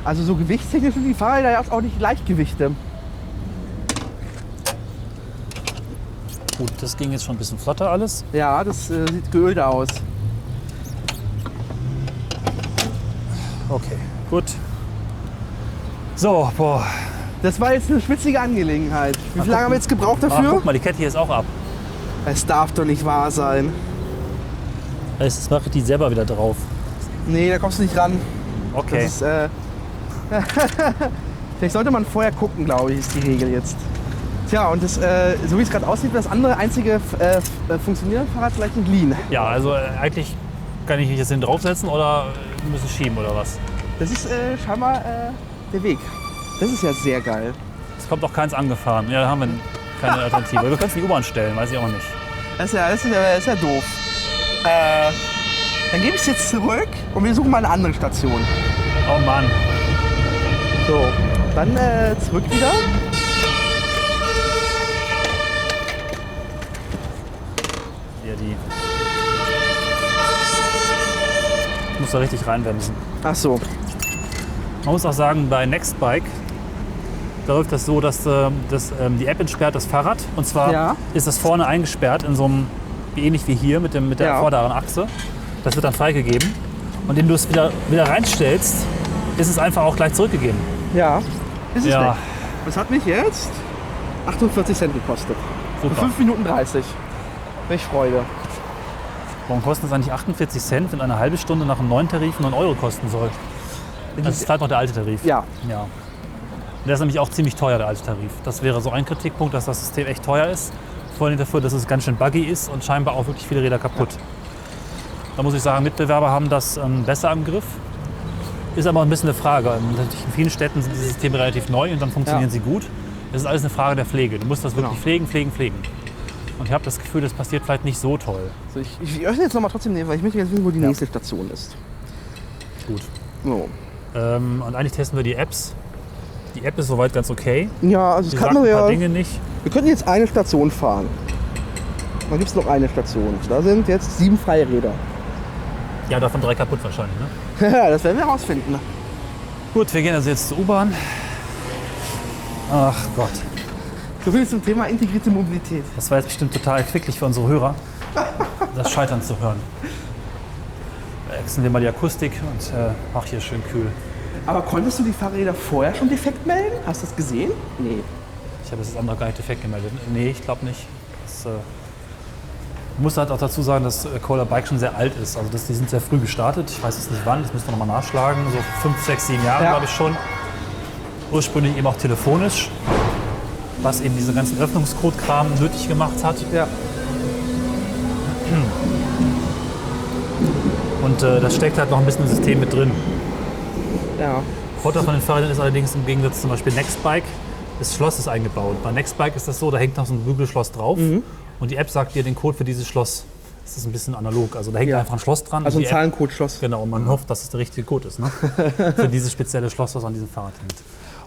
Also so gewichtstechnisch sind die Fahrräder ja auch nicht Leichtgewichte. Gut, das ging jetzt schon ein bisschen flotter alles. Ja, das äh, sieht geölt aus. Okay, gut. So, boah. Das war jetzt eine schwitzige Angelegenheit. Wie viel lange haben wir jetzt gebraucht Ah, dafür? guck mal, die Kette hier ist auch ab. Es darf doch nicht wahr sein. Jetzt mache ich die selber wieder drauf. Nee, da kommst du nicht ran. Okay. Das ist, äh Vielleicht sollte man vorher gucken, glaube ich, ist die Regel jetzt. Tja, und das, äh, so wie es gerade aussieht, das andere einzige äh, äh, funktionierende Fahrrad vielleicht ein Lean. Ja, also äh, eigentlich kann ich mich jetzt hinten draufsetzen oder äh, müssen schieben oder was. Das ist äh, scheinbar äh, der Weg. Das ist ja sehr geil. Es kommt auch keins angefahren. Ja, da haben wir keine Alternative. Wir können es in die U-Bahn stellen, weiß ich auch nicht. Das ist ja, das ist ja, das ist ja doof. Dann gebe ich es jetzt zurück und wir suchen mal eine andere Station. Oh Mann. So, dann äh, zurück wieder. Hier die. Ich muss da richtig reinbremsen. Ach so. Man muss auch sagen, bei Nextbike, da läuft das so, dass, äh, dass ähm, die App entsperrt das Fahrrad. Und zwar Ja. ist das vorne eingesperrt in so einem, wie ähnlich wie hier mit, dem, mit der Ja. vorderen Achse. Das wird dann freigegeben. Und indem du es wieder, wieder reinstellst, ist es einfach auch gleich zurückgegeben. Ja. Ist es Ja. weg. Das hat mich jetzt 48 Cent gekostet. Für Super. 5 Minuten 30. Welch Freude. Warum kostet es eigentlich 48 Cent, wenn eine halbe Stunde nach dem neuen Tarif 9 Euro kosten soll? Das ist halt noch der alte Tarif. Ja. ja. Und der ist nämlich auch ziemlich teuer, der alte Tarif. Das wäre so ein Kritikpunkt, dass das System echt teuer ist. Vor allem dafür, dass es ganz schön buggy ist und scheinbar auch wirklich viele Räder kaputt. Da muss ich sagen, Mitbewerber haben das ähm, besser im Griff. Ist aber ein bisschen eine Frage. In vielen Städten sind die Systeme relativ neu und dann funktionieren Ja. sie gut. Es ist alles eine Frage der Pflege. Du musst das wirklich Genau. pflegen, pflegen, pflegen. Und ich habe das Gefühl, das passiert vielleicht nicht so toll. So, ich, ich öffne jetzt noch mal trotzdem, weil ich möchte jetzt wissen, wo die Ja. nächste Station ist. Gut. So. Ähm, und eigentlich testen wir die Apps. Die App ist soweit ganz okay. Ja, also das kann man ja. Dinge nicht. Wir könnten jetzt eine Station fahren. Dann gibt es noch eine Station. Da sind jetzt sieben Freiräder. Ja, davon drei kaputt wahrscheinlich. Ne? das werden wir herausfinden. Gut, wir gehen also jetzt zur U-Bahn. Ach Gott, So viel zum Thema integrierte Mobilität. das war jetzt bestimmt total erquicklich für unsere Hörer, das Scheitern zu hören. Wechseln wir mal die Akustik und äh, mach hier schön kühl. Aber konntest du die Fahrräder vorher schon defekt melden? Hast du das gesehen? Nee. Ich habe das andere gar nicht defekt gemeldet. Nee, ich glaube nicht. Das, äh, ich muss halt auch dazu sagen, dass äh, Cola Bike schon sehr alt ist. Also das, die sind sehr früh gestartet. Ich weiß jetzt nicht wann, das müssen wir nochmal nachschlagen. So fünf, sechs, sieben Jahre, Ja. glaube ich schon. Ursprünglich eben auch telefonisch, was eben diesen ganzen Öffnungscode-Kram nötig gemacht hat. Ja. Und äh, das steckt halt noch ein bisschen im System mit drin. Ja. Vorteil von den Fahrrädern ist allerdings im Gegensatz zum Beispiel Nextbike, das Schloss ist eingebaut. Bei Nextbike ist das so, da hängt noch so ein Bügelschloss drauf Mhm. Und die App sagt dir den Code für dieses Schloss. Das ist ein bisschen analog. Also da hängt Ja. einfach ein Schloss dran. Also ein Zahlencode-Schloss. Genau, und man hofft, dass es der richtige Code ist. Ne? Für dieses spezielle Schloss, was an diesem Fahrrad hängt.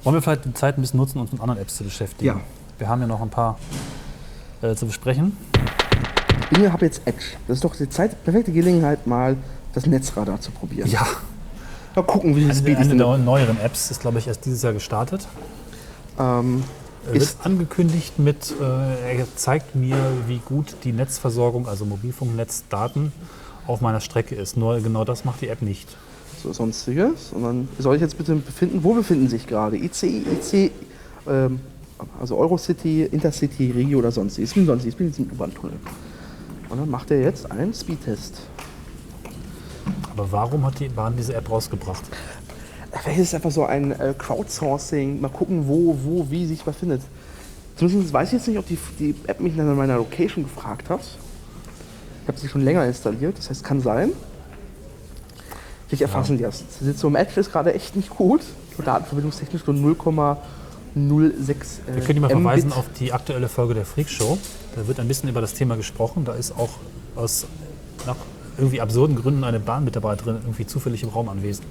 Wollen wir vielleicht die Zeit ein bisschen nutzen, uns mit anderen Apps zu beschäftigen? Ja. Wir haben ja noch ein paar äh, zu besprechen. Ich habe jetzt Edge. Das ist doch die Zeit, perfekte Gelegenheit, mal das Netzradar zu probieren. Ja, Mal gucken, wie eine, Speed eine ist. der neueren Apps ist, glaube ich, erst dieses Jahr gestartet. Ähm, Er Ist- wird angekündigt mit, äh, er zeigt mir, wie gut die Netzversorgung, also Mobilfunknetzdaten, auf meiner Strecke ist. Nur genau das macht die App nicht. so sonstiges. Und dann soll ich jetzt bitte befinden, wo befinden sich gerade? ICI, IC, ähm, also Eurocity, Intercity, Regio oder sonstiges. Ich bin sonstiges, ich bin in diesem U-Bahn-Tunnel. Und dann macht er jetzt einen Speedtest. Aber warum hat die Bahn diese App rausgebracht? Vielleicht ist es einfach so ein äh, Crowdsourcing, mal gucken, wo, wo, wie sich was findet. Zumindest weiß ich jetzt nicht, ob die, die App mich nach meiner Location gefragt hat. Ich habe sie schon länger installiert, das heißt, kann sein. Vielleicht erfassen die das. Die Situation im Edge ist gerade echt nicht gut. Datenverbindungstechnisch nur 0,06 äh, Wir können die mal verweisen auf die aktuelle Folge der Freak Show. Da wird ein bisschen über das Thema gesprochen. Da ist auch aus nach irgendwie absurden Gründen eine Bahnmitarbeiterin irgendwie zufällig im Raum anwesend.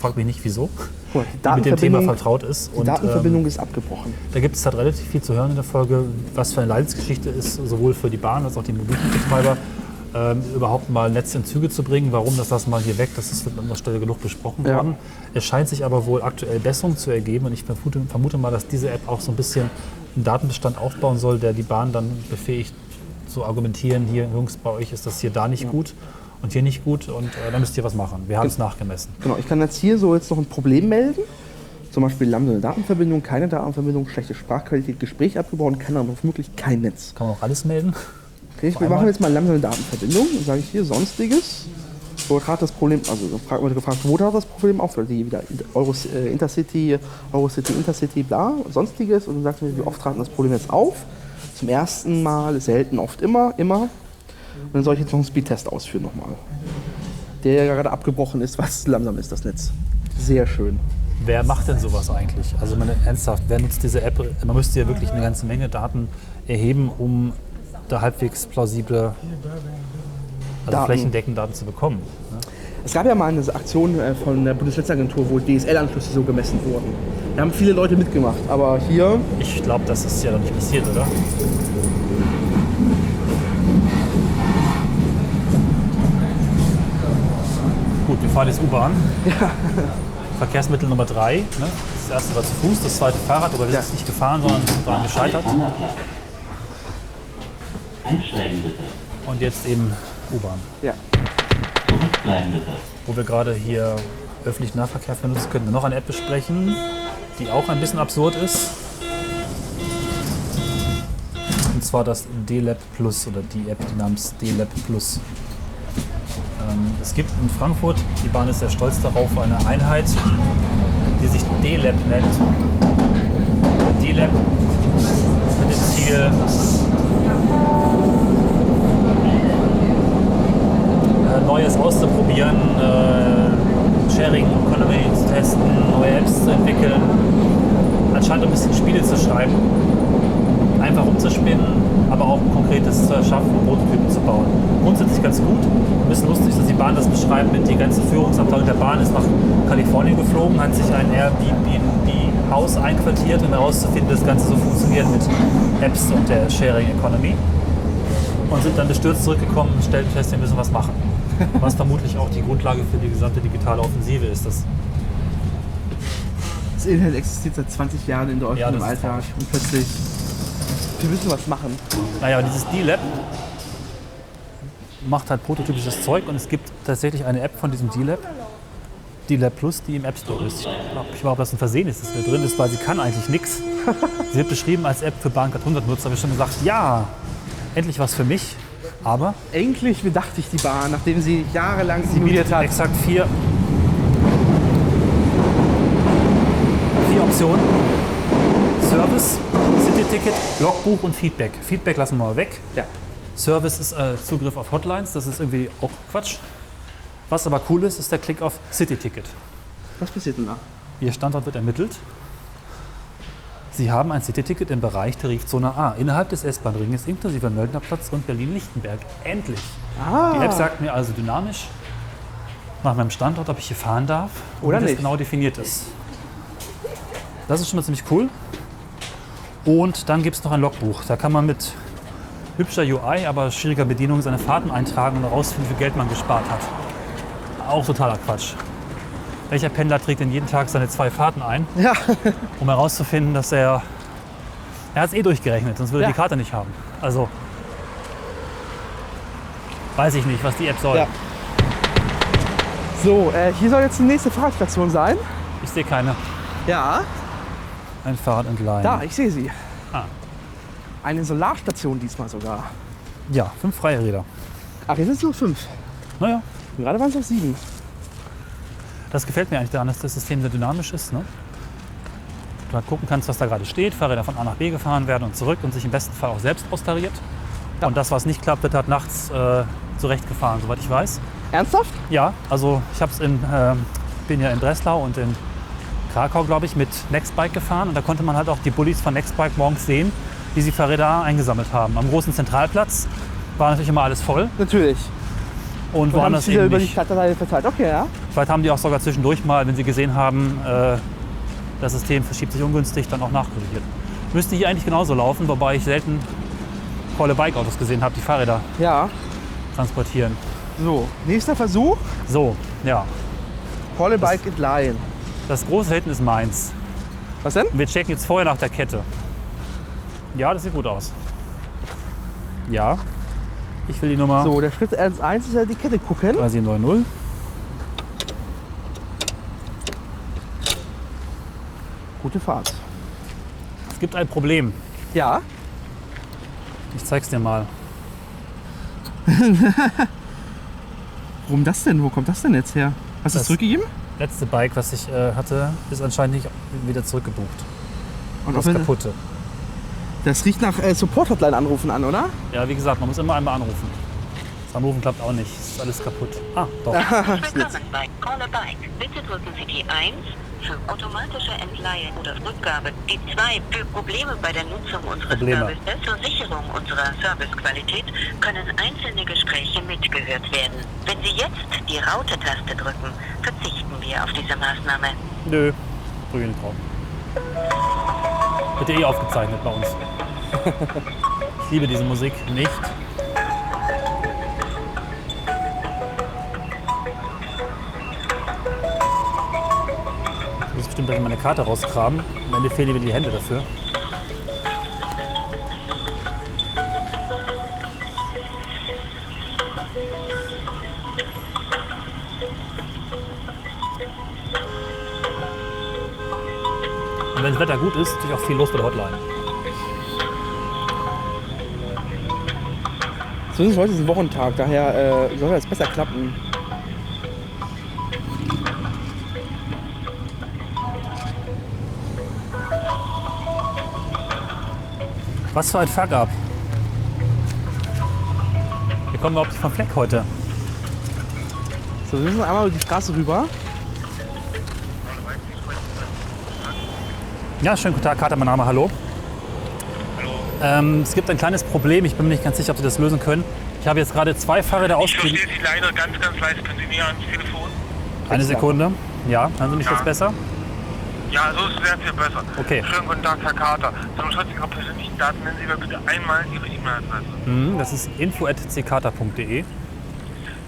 Frag mich nicht wieso, mal, die die mit dem Thema Datenverbindung, vertraut ist. die Und, Datenverbindung ähm, ist abgebrochen. Da gibt es halt relativ viel zu hören in der Folge, was für eine Leidensgeschichte ist, sowohl für die Bahn als auch die Mobilfunkbetreiber, ähm, überhaupt mal Netz in Züge zu bringen. Warum das lassen wir hier weg, das ist an anderer Stelle genug besprochen Ja. worden. Es scheint sich aber wohl aktuell Besserung zu ergeben und ich vermute, vermute mal, dass diese App auch so ein bisschen einen Datenbestand aufbauen soll, der die Bahn dann befähigt zu argumentieren, hier Jungs, bei euch ist das hier da nicht gut und hier nicht gut und äh, da müsst ihr was machen. Wir haben es nachgemessen. Genau, ich kann jetzt hier so jetzt noch ein Problem melden. Zum Beispiel langsame Datenverbindung, keine Datenverbindung, schlechte Sprachqualität, Gespräch abgebrochen, kann aber womöglich kein Netz. Kann man auch alles melden? Okay, wir machen jetzt mal langsame Datenverbindung. Dann sage ich hier Sonstiges. Wo trat das Problem, also dann fragt- wird gefragt, wo trat das Problem auf? Die wieder Euros, äh, Intercity, Eurocity, Intercity, bla, Sonstiges. Und dann sagt mir, wie oft trat das Problem jetzt auf? Zum ersten Mal, selten, oft, immer, immer. Und dann soll ich jetzt noch einen Speedtest ausführen nochmal. Der ja gerade abgebrochen ist, was langsam ist, das Netz. Sehr schön. Wer macht denn sowas eigentlich? Also meine, ernsthaft, wer nutzt diese App? Man müsste ja wirklich eine ganze Menge Daten erheben, um da halbwegs plausible, also Daten. flächendeckend Daten zu bekommen. Ne? Es gab ja mal eine Aktion äh, von der Bundesnetzagentur, wo DSL-Anschlüsse so gemessen wurden. Da haben viele Leute mitgemacht, aber hier Ich glaube, das ist ja noch nicht passiert, oder? Gut, wir fahren jetzt U-Bahn. Verkehrsmittel Nummer drei. Ne? Das erste war zu Fuß, das zweite Fahrrad, aber wir Ja. sind nicht gefahren, sondern daran gescheitert. Einsteigen bitte. Und jetzt eben U-Bahn. ja, Zurückbleiben bitte. wo wir gerade hier öffentlichen Nahverkehr benutzen, können wir noch eine App besprechen, die auch ein bisschen absurd ist. Und zwar das D-Lab Plus oder die App namens D-Lab Plus. Ähm, es gibt in Frankfurt, die Bahn ist sehr stolz darauf, eine Einheit, die sich D-Lab nennt. D-Lab mit dem Ziel, äh, Neues auszuprobieren, äh, Sharing Economy zu testen, neue Apps zu entwickeln, anscheinend ein bisschen Spiele zu schreiben, einfach rumzuspinnen, aber auch Konkretes zu erschaffen und Prototypen zu bauen. Grundsätzlich ganz gut. Ein bisschen lustig, dass die Bahn das beschreibt mit die ganze Führungsabteilung der Bahn ist nach Kalifornien geflogen, hat sich ein Airbnb-Haus einquartiert, um herauszufinden, dass das Ganze so funktioniert mit Apps und der Sharing Economy und sind dann bestürzt zurückgekommen und stellten fest, wir müssen was machen. Was vermutlich auch die Grundlage für die gesamte digitale Offensive ist. Das, Das Internet existiert seit 20 Jahren in Deutschland Ja, im Alltag und plötzlich wir müssen was machen. naja, dieses D-Lab macht halt prototypisches Zeug und es gibt tatsächlich eine App von diesem D-Lab, D-Lab Plus, die im App Store ist. Ich glaube, ich war, ob das ein Versehen ist, dass da drin ist, weil sie kann eigentlich nichts. Sie wird beschrieben als App für Bahncard 100 Nutzer. habe ich schon gesagt, ja, endlich was für mich. Aber Endlich bedachte ich die Bahn, nachdem sie jahrelang simuliert hat. exakt vier, vier Optionen. Service, City-Ticket, Logbuch und Feedback. Feedback lassen wir mal weg. Ja. Service ist äh, Zugriff auf Hotlines, das ist irgendwie auch Quatsch. Was aber cool ist, ist der Klick auf City-Ticket. Was passiert denn da? Ihr Standort wird ermittelt. Sie haben ein City-Ticket im Bereich Tarifzone A innerhalb des S-Bahn-Ringes inklusive Möldnerplatz und Berlin-Lichtenberg. Endlich! Ah, Die App sagt mir also dynamisch nach meinem Standort, ob ich hier fahren darf Oder nicht. genau definiert ist. Das ist schon mal ziemlich cool. Und dann gibt es noch ein Logbuch. Da kann man mit hübscher UI, aber schwieriger Bedienung seine Fahrten eintragen und herausfinden, wie viel Geld man gespart hat. Auch totaler Quatsch. Welcher Pendler trägt denn jeden Tag seine zwei Fahrten ein, ja. um herauszufinden, dass er. Er hat es eh durchgerechnet, sonst würde er Ja. die Karte nicht haben. Also. Weiß ich nicht, was die App soll. Ja. So, äh, hier soll jetzt die nächste Fahrradstation sein. Ich sehe keine. Ja. Ein Fahrrad entleihen. Da, ich sehe sie. Ah. Eine Solarstation diesmal sogar. Ja, fünf freie Räder. Ach, jetzt sind es nur fünf. Naja, Und gerade waren es noch sieben. das gefällt mir eigentlich daran, dass das System sehr dynamisch ist. Ne? Du halt gucken kannst, was da gerade steht, Fahrräder von A nach B gefahren werden und zurück und sich im besten Fall auch selbst austariert. Und das, was nicht klappt, wird halt nachts äh, zurechtgefahren, soweit ich weiß. Ernsthaft? Ja, also ich habe es in, ähm, bin ja in Breslau und in Krakau, glaube ich, mit Nextbike gefahren und da konnte man halt auch die Bullis von Nextbike morgens sehen, wie sie Fahrräder eingesammelt haben. Am großen Zentralplatz war natürlich immer alles voll Natürlich. und Und haben woanders sie wieder eben über die. Stadtteile verteilt. Okay, ja. Vielleicht haben die auch sogar zwischendurch mal, wenn sie gesehen haben, äh, das System verschiebt sich ungünstig, dann auch nachkorrigiert. Müsste hier eigentlich genauso laufen, wobei ich selten volle Bike-Autos gesehen habe, die Fahrräder Ja. transportieren. So, nächster Versuch. So, ja. Volle Bike entleihen. Das große hinten ist meins. Was denn? Wir checken jetzt vorher nach der Kette. Ja, das sieht gut aus. Ja. Ich will die Nummer So, der Schritt 1 ist ja die Kette gucken. 3790. Gute Fahrt. Es gibt ein Problem. Ja. Ich zeig's dir mal. Warum das denn? Wo kommt das denn jetzt her? Hast du es zurückgegeben? Letzte Bike, was ich äh, hatte, ist anscheinend nicht wieder zurückgebucht. Und Das kaputte. Das riecht nach äh, Support-Hotline anrufen an, oder? Ja, wie gesagt, man muss immer einmal anrufen. Das Anrufen klappt auch nicht. Es ist alles kaputt. Ah, doch. Willkommen bei Call a Bike. Bitte drücken Sie die 1 für automatische Entleihe oder Rückgabe, die 2 für Probleme bei der Nutzung unseres Probleme. Services. Zur Sicherung unserer Servicequalität können einzelne Gespräche mitgehört werden. Wenn Sie jetzt die Raute-Taste drücken, verzichten wir auf diese Maßnahme. Nö, nicht drauf. Wird eh aufgezeichnet bei uns. Ich liebe diese Musik nicht. Bestimmt gleich meine Karte rausgraben. Am Ende fehlen mir die Hände dafür. Und wenn das Wetter gut ist, ist auch viel los bei der Hotline. Zumindest heute ist ein Wochentag, daher äh, soll das besser klappen. Was für ein Fuck up. Wir kommen überhaupt nicht vom Fleck heute. So, wir müssen einmal über die Straße rüber. Ja, schönen guten Tag, Kater, mein Name, hallo. Ähm, es gibt ein kleines Problem, ich bin mir nicht ganz sicher, ob Sie das lösen können. Ich habe jetzt gerade zwei Fahrräder Ich ausgeliehen. verstehe Sie leider ganz, ganz leise. Können Sie näher ans Telefon? Eine Sekunde. Ja, hören Sie mich Ja. jetzt besser? Ja, so ist es sehr viel besser. Okay. Schönen guten Tag, Herr Carter. Zum Schutz Ihrer persönlichen Daten nennen Sie mir bitte einmal Ihre E-Mail-Adresse. Mhm, das ist info.ckata.de.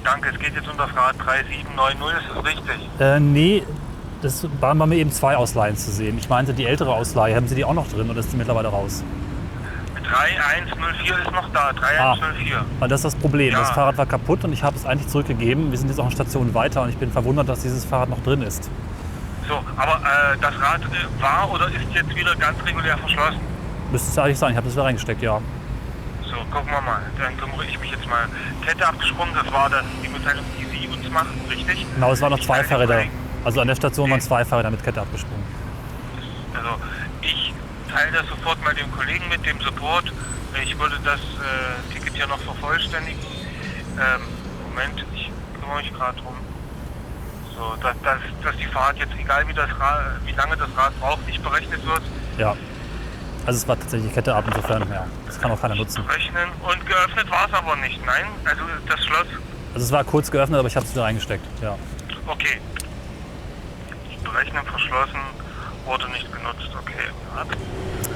Danke, es geht jetzt um das Rad 3790, ist das richtig? Äh, nee, das waren bei mir eben zwei Ausleihen zu sehen. Ich meinte, die ältere Ausleihe, haben Sie die auch noch drin oder ist die mittlerweile raus? 3104 ist noch da, 3104. Weil das ist das Problem. Ja. Das Fahrrad war kaputt und ich habe es eigentlich zurückgegeben. Wir sind jetzt auch eine Station weiter und ich bin verwundert, dass dieses Fahrrad noch drin ist. So, aber äh, das Rad äh, war oder ist jetzt wieder ganz regulär verschlossen? Müsste es eigentlich sein. Ich habe das wieder reingesteckt, ja. So, gucken wir mal. Dann kümmere ich mich jetzt mal. Kette abgesprungen, das war das, die Mitteilung, die Sie uns machen, richtig? Genau, es waren noch zwei Fahrräder. Also an der Station waren zwei Fahrräder mit Kette abgesprungen. Also, ich teile das sofort mal dem Kollegen mit, dem Support. Ich würde das äh, Ticket ja noch vervollständigen. Ähm, Moment, ich kümmere mich gerade drum. So, dass, dass, dass die Fahrt jetzt, egal wie, das Rad, wie lange das Rad braucht, nicht berechnet wird. Ja. Also es war tatsächlich Kette ab, insofern, ja. Das kann auch keiner nutzen. Rechnen. Und geöffnet war es aber nicht, nein? Also das Schloss, Also es war kurz geöffnet, aber ich habe es wieder reingesteckt, ja. okay. Berechnen verschlossen, wurde nicht genutzt, okay. Ja,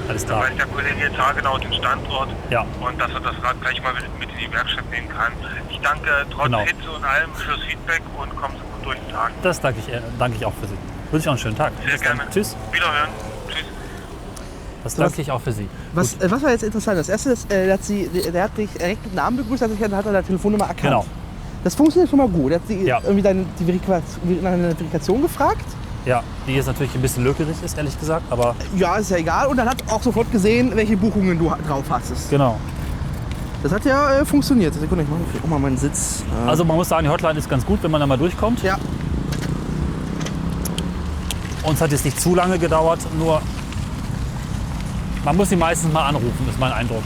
Alles klar. weiß der Kollege jetzt genau den Standort Ja. und dass er das Rad gleich mal mit, in die Werkstatt nehmen kann. Ich danke trotz Genau. Hitze und allem fürs Feedback und kommen Sie durch den Tag. Das danke ich, äh, danke ich auch für Sie. Wünsche ich auch einen schönen Tag. Sehr Bis dann. gerne. Tschüss. Wiederhören. Tschüss. Das danke ich auch für Sie. Was, äh, was war jetzt interessant? Das erste ist, äh, der, hat sie, der hat dich direkt mit Namen begrüßt, hat, sich, hat er deine Telefonnummer erkannt. Genau. Das funktioniert schon mal gut. Er hat sie Ja. irgendwie deine, die Verifikation, nach einer Verifikation gefragt. Ja, die jetzt natürlich ein bisschen lökerig ist, ehrlich gesagt, aber Ja, ist ja egal. Und dann hat auch sofort gesehen, welche Buchungen du drauf hast. genau. Das hat ja äh, funktioniert. Sekunde, ich mache auch mal meinen Sitz. Äh, Also man muss sagen, die Hotline ist ganz gut, wenn man da mal durchkommt. ja, Uns hat es nicht zu lange gedauert, nur man muss sie meistens mal anrufen, ist mein Eindruck.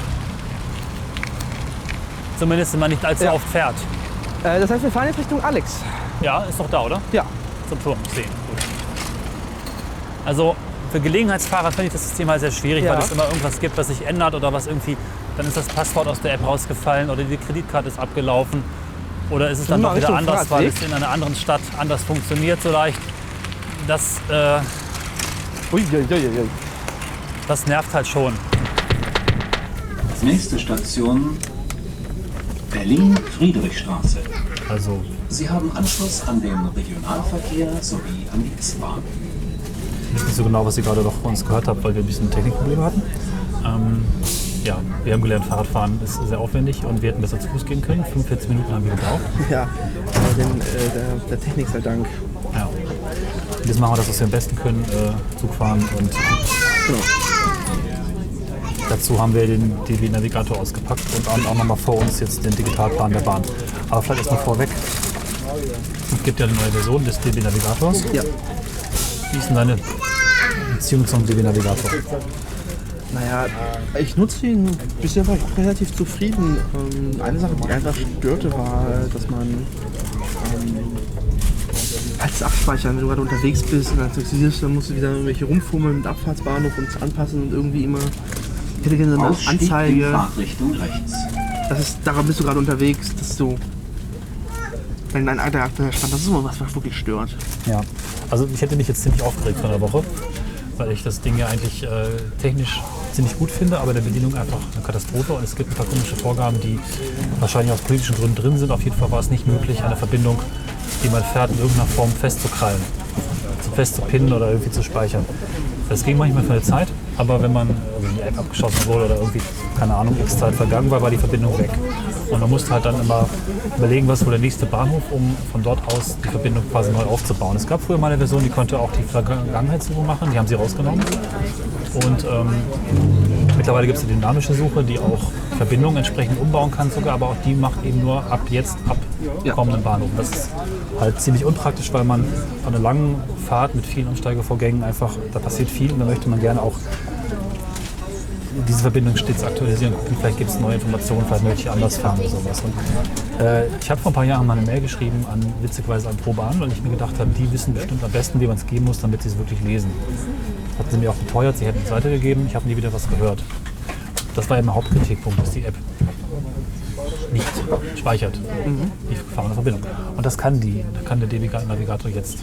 Zumindest wenn man nicht allzu Ja. oft fährt. äh, das heißt, wir fahren jetzt Richtung Alex. Ja, ist doch da, oder? Ja. Zum Turm sehen. Gut. Also für Gelegenheitsfahrer finde ich das System halt sehr schwierig, Ja. weil es immer irgendwas gibt, was sich ändert oder was irgendwie, dann ist das Passwort aus der App rausgefallen oder die Kreditkarte ist abgelaufen oder ist es dann mal doch wieder Richtung anders, weil Fahrradweg. es in einer anderen Stadt anders funktioniert so leicht. Das, äh, Ui, ui, ui, ui. das nervt halt schon. Nächste Station Berlin-Friedrichstraße. Also Sie haben Anschluss an den Regionalverkehr sowie an die S-Bahn. Ich weiß nicht so genau, was ihr gerade noch von uns gehört habt, weil wir ein bisschen Technikprobleme hatten. Ähm, ja, wir haben gelernt, Fahrradfahren ist sehr aufwendig und wir hätten besser zu Fuß gehen können. 45 Minuten haben wir gebraucht. Ja, aber den, äh, der, der Technik sei Dank. Ja. Und jetzt machen wir das, was wir am besten können, äh, Zug fahren und Genau. dazu haben wir den DB-Navigator ausgepackt und haben auch nochmal vor uns jetzt den Digitalplan der Bahn. Aber vielleicht erstmal vorweg, es gibt ja eine neue Version des DB-Navigators. Ja. Wie ist denn deine Beziehung zum DB-Navigator? Naja, ich nutze ihn. Bisher war ich auch relativ zufrieden. Ähm, eine Sache, die einfach störte, war, dass man ähm, das Abspeichern, wenn du gerade unterwegs bist und dann siehst, dann musst du wieder irgendwelche rumfummeln mit Abfahrtsbahnhof und anpassen und irgendwie immer. Ich hätte gerne so eine Ausstieg in Anzeige. Fahrtrichtung rechts. Das ist, daran bist du gerade unterwegs, dass du. Wenn dein alter aktueller Stand, das ist immer was, was wirklich stört. Ja, also ich hätte mich jetzt ziemlich aufgeregt von der Woche, weil ich das Ding ja eigentlich äh, technisch ziemlich gut finde, aber der Bedienung einfach eine Katastrophe und es gibt ein paar komische Vorgaben, die wahrscheinlich aus politischen Gründen drin sind. Auf jeden Fall war es nicht möglich, eine Verbindung, die man fährt, in irgendeiner Form festzukrallen, zu fest zu pinnen oder irgendwie zu speichern. Das ging manchmal für eine Zeit, aber wenn man also die App abgeschossen wurde oder irgendwie, keine Ahnung, x Zeit vergangen war, war die Verbindung weg. Und man musste halt dann immer überlegen, was wohl der nächste Bahnhof, um von dort aus die Verbindung quasi neu aufzubauen. Es gab früher mal eine Version, die konnte auch die Vergangenheitssuche machen, die haben sie rausgenommen. Und ähm, mittlerweile gibt es eine dynamische Suche, die auch Verbindungen entsprechend umbauen kann sogar, aber auch die macht eben nur ab jetzt, ab Ja. kommenden Bahnhof. Das ist halt ziemlich unpraktisch, weil man von einer langen Fahrt mit vielen Umsteigevorgängen einfach, da passiert viel und da möchte man gerne auch diese Verbindung stets aktualisieren, gucken, vielleicht gibt es neue Informationen, vielleicht möchte ich anders fahren oder sowas. Und, äh, ich habe vor ein paar Jahren mal eine Mail geschrieben, an, witzigerweise an ProBahn, weil ich mir gedacht habe, die wissen bestimmt am besten, wie man es geben muss, damit sie es wirklich lesen. Hatten sie mir auch beteuert, sie hätten es weitergegeben, ich habe nie wieder was gehört. Das war ja mein Hauptkritikpunkt, dass die App nicht speichert, die gefahrene Verbindung. Und das kann die, da kann der DB-Navigator jetzt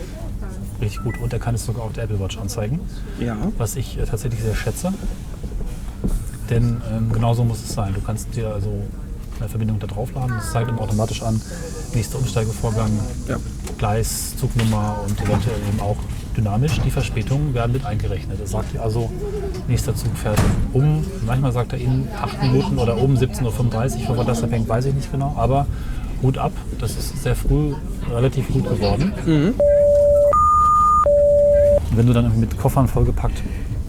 richtig gut und er kann es sogar auf der Apple Watch anzeigen Ja. was ich äh, tatsächlich sehr schätze. Denn ähm, genau so muss es sein. Du kannst dir also eine Verbindung da draufladen. Das zeigt ihm automatisch an, nächster Umsteigevorgang, Ja. Gleis, Zugnummer und eventuell eben auch dynamisch. Die Verspätungen werden mit eingerechnet. Er sagt also, nächster Zug fährt um, manchmal sagt er Ihnen 8 Minuten oder um 17.35 Uhr. Wovon das abhängt, weiß ich nicht genau. Aber Hut ab, das ist sehr früh relativ gut geworden. Und wenn du dann mit Koffern vollgepackt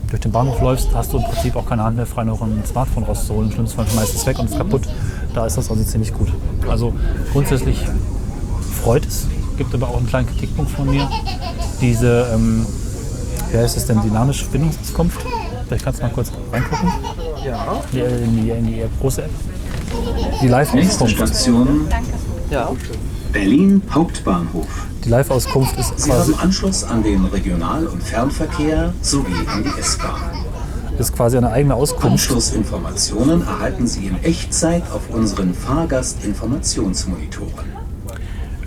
durch den Bahnhof läufst, hast du im Prinzip auch keine Hand mehr frei, noch ein Smartphone rauszuholen. Im schlimmsten Fall schmeißt es weg und ist kaputt. Da ist das also ziemlich gut. Also grundsätzlich freut es. Gibt aber auch einen kleinen Kritikpunkt von mir. Diese, ähm, wie heißt es denn, dynamische Verbindungsauskunft. Vielleicht kannst du mal kurz reingucken. Ja. Die, in, die, in die große App. Die Nächste Live-Auskunft. Station Ja. Berlin Hauptbahnhof. Die Live-Auskunft ist Sie quasi, haben Anschluss an den Regional- und Fernverkehr sowie an die S-Bahn. ist quasi eine eigene Auskunft. Anschlussinformationen erhalten Sie in Echtzeit auf unseren Fahrgastinformationsmonitoren.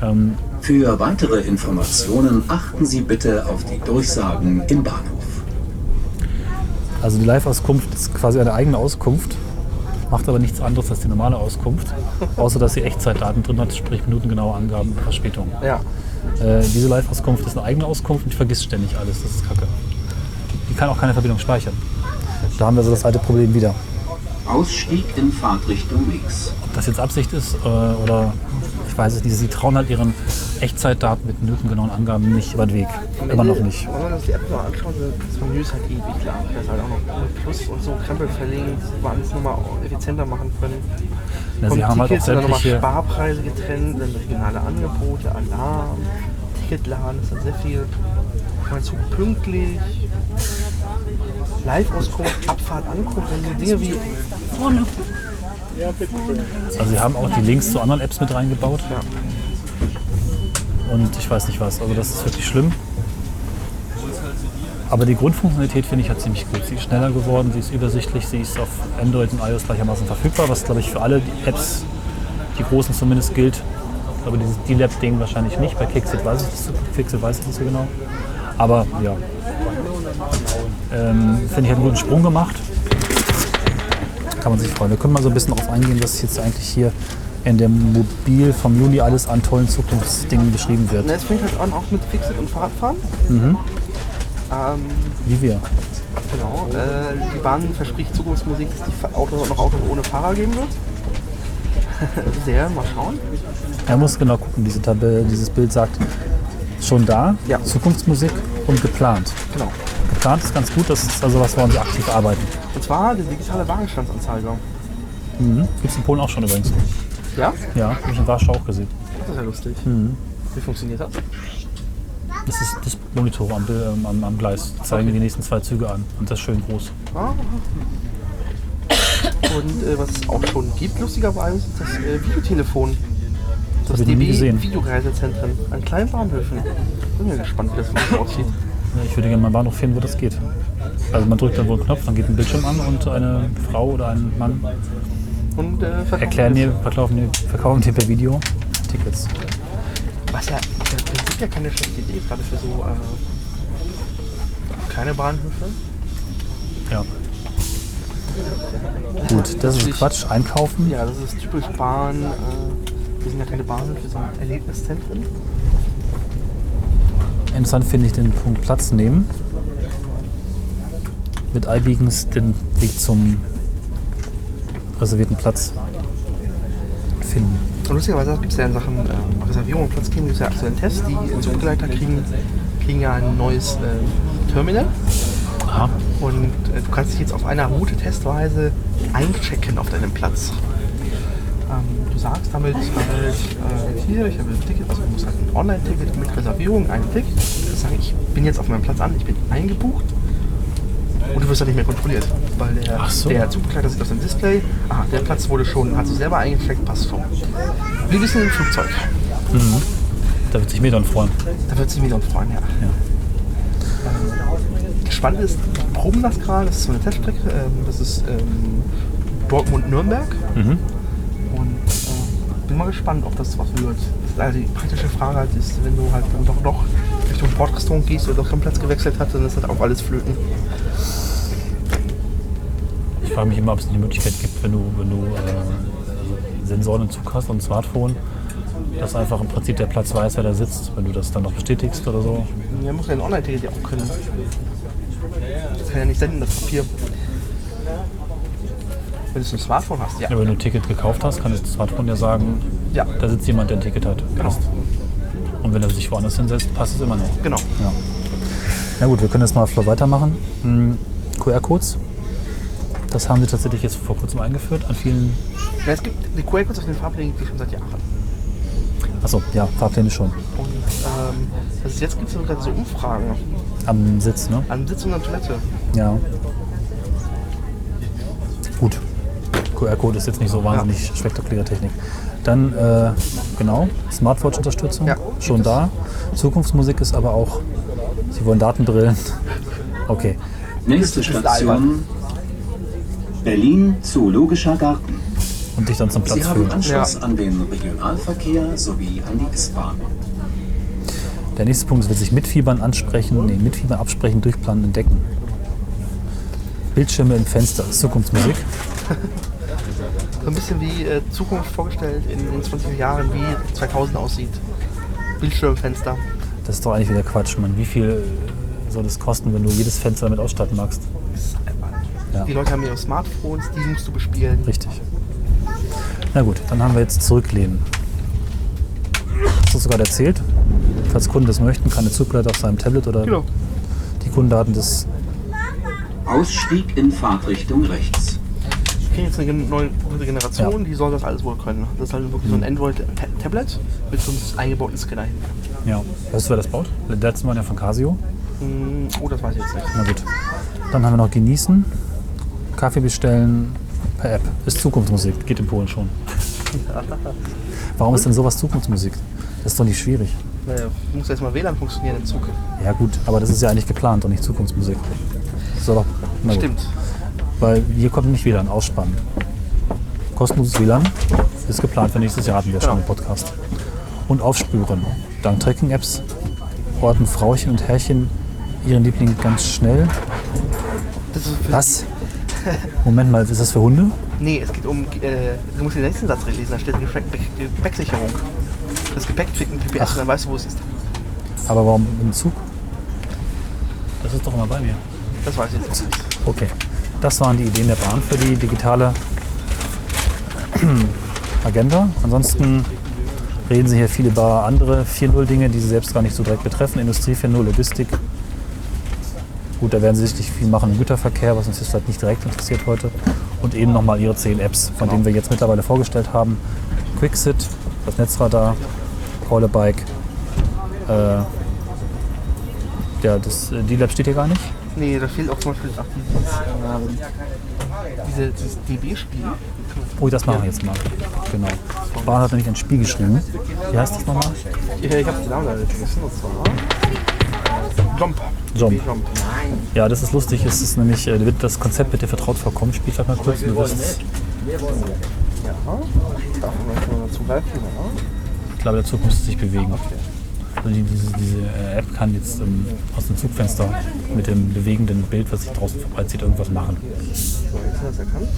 Ähm, Für weitere Informationen achten Sie bitte auf die Durchsagen im Bahnhof. Also die Live-Auskunft ist quasi eine eigene Auskunft, macht aber nichts anderes als die normale Auskunft, außer dass sie Echtzeitdaten drin hat, sprich minutengenaue Angaben, Verspätung. Ja. Äh, diese Live-Auskunft ist eine eigene Auskunft und die vergisst ständig alles, das ist kacke. Die kann auch keine Verbindung speichern. Da haben wir so das alte Problem wieder. Ausstieg in Fahrtrichtung links. Ob das jetzt Absicht ist äh, oder ich weiß es nicht, sie trauen halt ihren Echtzeitdaten mit minutengenauen Angaben nicht über den Weg. Immer noch nicht. Wenn man uns die App mal anschaut, das Menü ist halt ewig lang. Das ist halt auch noch mit Plus und so Krempel verlinkt, man es nochmal effizienter machen können. Ja, sie haben halt auch Tickets dann nochmal sämtliche, Sparpreise getrennt, dann regionale Angebote, Alarm, Ticketladen, ist dann sehr viel. Mein Zug pünktlich, Live-Auskunft, Abfahrt, Ankunft, Dinge wie also sie haben auch die Links zu anderen Apps mit reingebaut. Ja. Und ich weiß nicht was, also das ist wirklich schlimm. Aber die Grundfunktionalität finde ich halt ziemlich gut. Sie ist schneller geworden, sie ist übersichtlich, sie ist auf Android und iOS gleichermaßen verfügbar, was glaube ich für alle die Apps, die großen zumindest gilt. Glaube dieses D-Lab-Ding wahrscheinlich nicht, bei Kixit weiß ich das so, Fixit weiß ich nicht so genau. Aber ja, ähm, finde ich hat einen guten Sprung gemacht. Kann man sich freuen. Wir können mal so ein bisschen darauf eingehen, was jetzt eigentlich hier in dem Mobil vom Juli alles an tollen Zukunftsdingen beschrieben wird. Na, es fängt halt an auch mit Fixit und Fahrradfahren. Mhm. Ähm, Wie wir. genau. Äh, die Bahn verspricht Zukunftsmusik, dass die Autos noch Autos ohne Fahrer geben wird. Sehr, mal schauen. Er muss genau gucken, diese Tabelle, dieses Bild sagt schon da, Ja. Zukunftsmusik und geplant. Genau. Geplant ist ganz gut, das ist also was, woran sie aktiv arbeiten. Und zwar die digitale Wagenstandsanzeige. Mhm. Gibt es in Polen auch schon übrigens. Ja? Ja, habe ich in Warschau auch gesehen. Das ist ja lustig. Wie funktioniert das? Das ist das Monitor am, ähm, am, am Gleis. Die zeigen dir die nächsten zwei Züge an und das ist schön groß. Ah. Und äh, was es auch schon gibt, lustigerweise, ist das äh, Videotelefon. Das nie DB. Videoreisezentren an kleinen Bahnhöfen. Bin mir gespannt, wie das aussieht. Ja, Ich würde gerne mal Bahnhof finden, wo das geht. Also man drückt dann wohl einen Knopf, dann geht ein Bildschirm an und eine Frau oder ein Mann Und äh, erklären das. dir, verkaufen dir, verkaufen dir per Video Tickets. Was ja im Prinzip ja keine schlechte Idee ist, gerade für so äh, kleine Bahnhöfe. Ja. Gut, das ist Quatsch. Einkaufen. Ja, das ist typisch Bahn. Äh, wir sind ja keine Bahnhöfe, sondern Erlebniszentren. Interessant finde ich den Punkt Platz nehmen. Mit iBeacons den Weg zum reservierten Platz finden. Und lustigerweise gibt es ja in Sachen äh, Reservierung und Platzgeben gibt es ja aktuell einen Test. Die Zugbegleiter kriegen, kriegen ja ein neues äh, Terminal. Aha. Und äh, du kannst dich jetzt auf einer Route testweise einchecken auf deinem Platz. Ähm, du sagst damit halt, äh, hier, ich habe ein Ticket, also du musst halt ein Online-Ticket mit Reservierung, ein Ticket. Sagst, ich bin jetzt auf meinem Platz an, ich bin eingebucht. Und du wirst dann nicht mehr kontrolliert, weil der, Ach so. der Zugbegleiter sieht auf dem Display, ah, der Platz wurde schon, hat sich selber eingecheckt, passt schon. Wir wissen im Flugzeug. Da wird sich Medon freuen. Da wird sich Milon freuen, ja. Ähm, Spannend ist, wir proben das gerade, das ist so eine Teststrecke, ähm, das ist ähm, Dortmund-Nürnberg. Mhm. Und äh, bin mal gespannt, ob das was wird. Das ist also die praktische Frage halt ist, wenn du halt dann doch noch Richtung Bordrestaurant gehst oder doch den Platz gewechselt hast, dann ist das auch alles flöten. Ich frage mich immer, ob es eine Möglichkeit gibt, wenn du, wenn du äh, Sensoren im Zug hast und ein Smartphone, Dass einfach im Prinzip der Platz weiß, wer da sitzt, wenn du das dann noch bestätigst oder so. Ja, muss ja ein Online-Ticket ja auch können. Das kann ja nicht senden, das Papier. Wenn du ein Smartphone hast, ja. Ja, wenn du ein Ticket gekauft hast, kann das Smartphone ja sagen, Ja, da sitzt jemand, der ein Ticket hat. genau. Und wenn er sich woanders hinsetzt, passt es immer noch. Genau. Ja. Na gut, wir können jetzt mal weitermachen. Hm, QR-Codes. Das haben sie tatsächlich jetzt vor kurzem eingeführt an vielen. Ja, es gibt die QR-Codes auf den Fahrplänen gibt es schon seit Jahren. Achso, ja, Fahrpläne schon. Und ähm, ist, jetzt gibt es sogar so Umfragen Am Sitz, ne? an Sitz und an Toilette. Ja. Gut. QR-Code ist jetzt nicht so wahnsinnig spektakuläre Technik. Dann, äh, genau, Smartwatch-Unterstützung. Ja, schon da. Zukunftsmusik ist aber auch. Sie wollen Datenbrillen. Okay. Nächste Station Berlin Zoologischer Garten. Und dich dann zum Sie Platz haben führen. Anschluss Ja. an den Regionalverkehr sowie an die S-Bahn. Der nächste Punkt wird sich mitfiebern ansprechen, nee, mitfiebern absprechen, durchplanen, entdecken. Bildschirme im Fenster, das ist Zukunftsmusik. So ein bisschen wie äh, Zukunft vorgestellt in, in 20 Jahren, wie 2000 aussieht. Bildschirmfenster. Das ist doch eigentlich wieder Quatsch, Mann. Wie viel soll das kosten, wenn du jedes Fenster damit ausstatten magst? Ja. Die Leute haben ihre Smartphones, die musst du bespielen. Richtig. Na gut, dann haben wir jetzt Zurücklehnen. Hast du sogar erzählt? Falls Kunden das möchten, kann der Zugblätter auf seinem Tablet oder Genau. die Kundendaten des. Ausstieg in Fahrtrichtung rechts. Wir kriegen jetzt eine neue Generation, die soll das alles wohl können. Das ist halt wirklich so ein Android-Tablet mit so einem eingebauten Scanner hinten. Ja. Weißt du, wer das baut? Der letzte war ja von Casio. Hm, Oh, das weiß ich jetzt nicht. Na gut. Dann haben wir noch Genießen, Kaffee bestellen per App. Ist Zukunftsmusik, geht in Polen schon. Warum ist denn sowas Zukunftsmusik? Das ist doch nicht schwierig. Naja, muss erstmal WLAN funktionieren im Zug. Ja gut, aber das ist ja eigentlich geplant und nicht Zukunftsmusik. Das soll doch, na gut. Stimmt. Weil hier kommt nicht WLAN, ausspannen. Kostenloses WLAN ist geplant für nächstes Jahr, hatten wir schon im Podcast. Und aufspüren. Dank Tracking-Apps orten Frauchen und Herrchen ihren Liebling ganz schnell. Das ist für Was? Moment mal, ist das für Hunde? Nee, es geht um. Äh, du musst den nächsten Satz lesen, da steht Gepäck, Gepäcksicherung. Das Gepäck kriegt ein GPS Ach. und dann weißt du, wo es ist. Aber warum im Zug? Das ist doch immer bei mir. Das weiß ich jetzt nicht. Okay. Das waren die Ideen der Bahn für die digitale Agenda. Ansonsten reden Sie hier viel über andere 4.0 Dinge, die Sie selbst gar nicht so direkt betreffen. Industrie 4.0, Logistik. Gut, da werden Sie sicherlich viel machen im Güterverkehr, was uns jetzt vielleicht nicht direkt interessiert heute. Und eben nochmal Ihre 10 Apps, von denen wir jetzt mittlerweile vorgestellt haben. Quicksit, das Netzradar, Call a Bike. Äh, ja, das äh, D-Lab steht hier gar nicht. Nee, da fehlt auch zum Beispiel dieses, ähm, diese, dieses DB-Spiel. Oh, das machen wir jetzt mal. Genau. Bahn hat nämlich ein Spiel geschrieben. Wie heißt das nochmal? Ich, ich habe den Namen leider vergessen, und zwar. Jump. Jump. Ja, das ist lustig. Es ist nämlich, äh, wird das Konzept bitte vertraut vorkommen. Spiel vielleicht mal kurz. Du wirst, Ja. Darf man greifen? Ja. ich glaube, der Zug müsste sich bewegen. Also die, diese, diese äh, App kann jetzt ähm, aus dem Zugfenster mit dem bewegenden Bild, was sich draußen vorbeizieht, irgendwas machen. So, jetzt hat er es erkannt.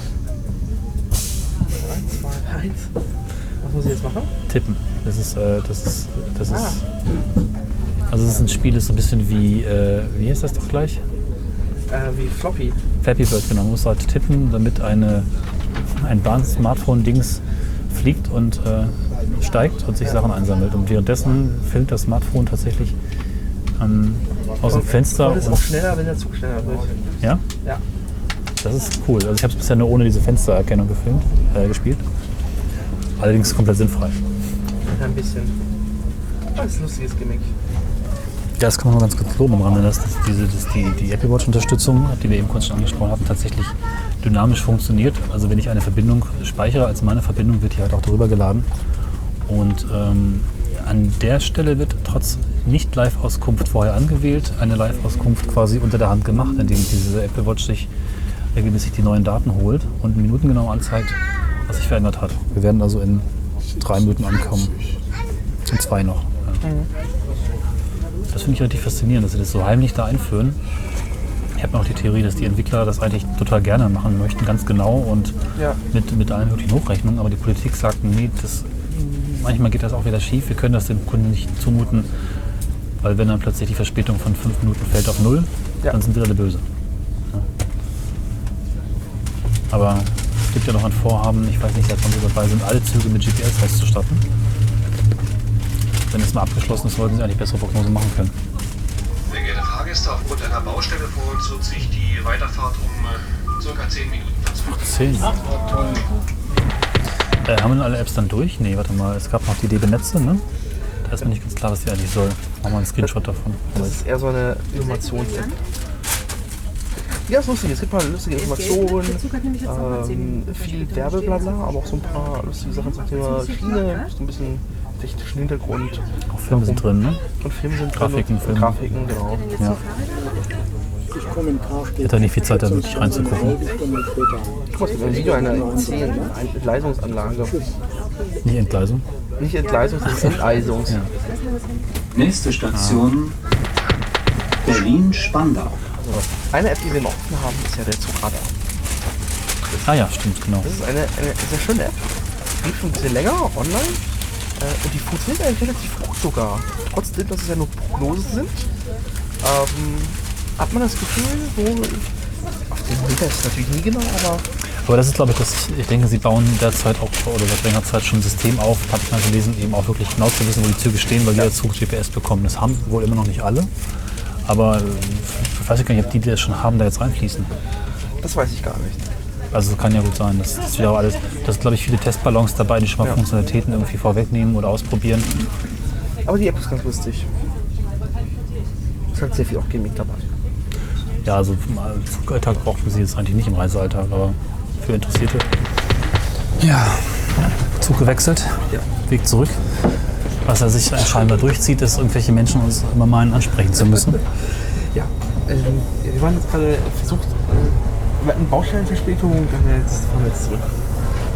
Eins, zwei, eins. Was muss ich jetzt machen? Tippen. Das ist, äh, das ist, das ist. Also es ist ein Spiel, das ist so ein bisschen wie, äh, wie heißt das doch gleich? Äh, wie Floppy. Flappy Bird, genau. Man muss halt tippen, damit eine, ein Bahn-Smartphone-Dings fliegt und äh, steigt und sich Sachen einsammelt. Und währenddessen filmt das Smartphone tatsächlich ähm, aus dem Fenster. Und ist auch Und, schneller, wenn der Zug schneller wird. ja, Ja. Das ist cool. Also ich habe es bisher nur ohne diese Fenstererkennung gefilmt, äh, gespielt. Allerdings komplett sinnfrei. Ein bisschen. Das ist ein lustiges Gimmick. Ja, das kann man mal ganz kurz loben am Rande, dass das, diese, dass die, die Apple Watch-Unterstützung, die wir eben kurz schon angesprochen hatten, tatsächlich dynamisch funktioniert. Also wenn ich eine Verbindung speichere als meine Verbindung, wird die halt auch darüber geladen. Und ähm, an der Stelle wird trotz Nicht-Live-Auskunft vorher angewählt, eine Live-Auskunft quasi unter der Hand gemacht, indem diese Apple Watch sich regelmäßig die neuen Daten holt und minutengenau anzeigt, was sich verändert hat. Wir werden also in drei Minuten ankommen. In zwei noch. Ja. Das finde ich relativ faszinierend, dass sie das so heimlich da einführen. Ich habe noch die Theorie, dass die Entwickler das eigentlich total gerne machen möchten, ganz genau und Ja. mit, mit allen möglichen Hochrechnungen, aber die Politik sagt, nee, das manchmal geht das auch wieder schief. Wir können das dem Kunden nicht zumuten, weil wenn dann plötzlich die Verspätung von fünf Minuten fällt auf null, Ja. dann sind wir alle böse. Ja. Aber es gibt ja noch ein Vorhaben, ich weiß nicht, seit wann wir dabei sind, alle Züge mit GPS auszustatten. Wenn es mal abgeschlossen ist, sollten Sie eigentlich bessere Prognosen machen können. Sehr geehrte Fahrgäste, aufgrund einer Baustelle vor uns wird sich die Weiterfahrt um äh, circa 10 Minuten verzögern. Zehn. Äh, haben wir denn alle Apps dann durch? Nee, warte mal, es gab noch die DB Netze, ne? Da ist mir nicht ganz klar, was die eigentlich soll. Machen wir einen Screenshot davon. Das ist eher so eine Informations-App. Ja, ist lustig. Es gibt mal lustige Informationen, ähm, viel Werbeblabla, aber auch so ein paar lustige Sachen zum Thema Schiene, so ein bisschen technischen Hintergrund. Auch Filme sind drin, ne? Und Filme sind Grafiken, drin. und Filme. Grafiken, genau. Ja. Ich hatte nicht viel Zeit, da wirklich reinzugucken. Guck mal, es gibt ein Video einer Entgleisungsanlage. Nicht Entgleisung. Nicht Entgleisung, sondern Enteisungs. Nächste Station Berlin-Spandau. Eine App, die wir noch offen haben, ist ja der Zugradar. Ah ja, stimmt, genau. Das ist eine, eine sehr schöne App. Die geht schon ein bisschen länger online. Äh, und die funktioniert eigentlich relativ gut sogar. Trotzdem, dass es ja nur Prognosen sind. Ähm, hat man das Gefühl, so auf den Meter ist es natürlich nie genau, aber Aber das ist, glaube ich, das, ich denke, sie bauen derzeit auch oder seit längerer Zeit schon ein System auf, habe ich mal gelesen, eben auch wirklich genau zu wissen, wo die Züge stehen, weil jeder Zug GPS bekommen. Das haben wohl immer noch nicht alle. Aber äh, ich weiß gar nicht, ob die, die das schon haben, da jetzt reinfließen. das weiß ich gar nicht. Also kann ja gut sein. Das ist wieder alles. Das sind, glaube ich, viele Testballons dabei, die schon mal Ja. Funktionalitäten irgendwie vorwegnehmen oder ausprobieren. Aber die App ist ganz lustig. Es hat sehr viel auch Gimmick dabei. Ja, also im Zugalltag braucht man sie jetzt eigentlich nicht im Reisealltag, aber für Interessierte. Ja, Zug gewechselt, Ja. Weg zurück. Was er sich scheinbar durchzieht, ist, irgendwelche Menschen uns immer meinen, ansprechen zu müssen. Ja, ähm, wir waren jetzt gerade versucht, äh, wir hatten Baustellenverspätung, dann jetzt fahren wir jetzt zurück.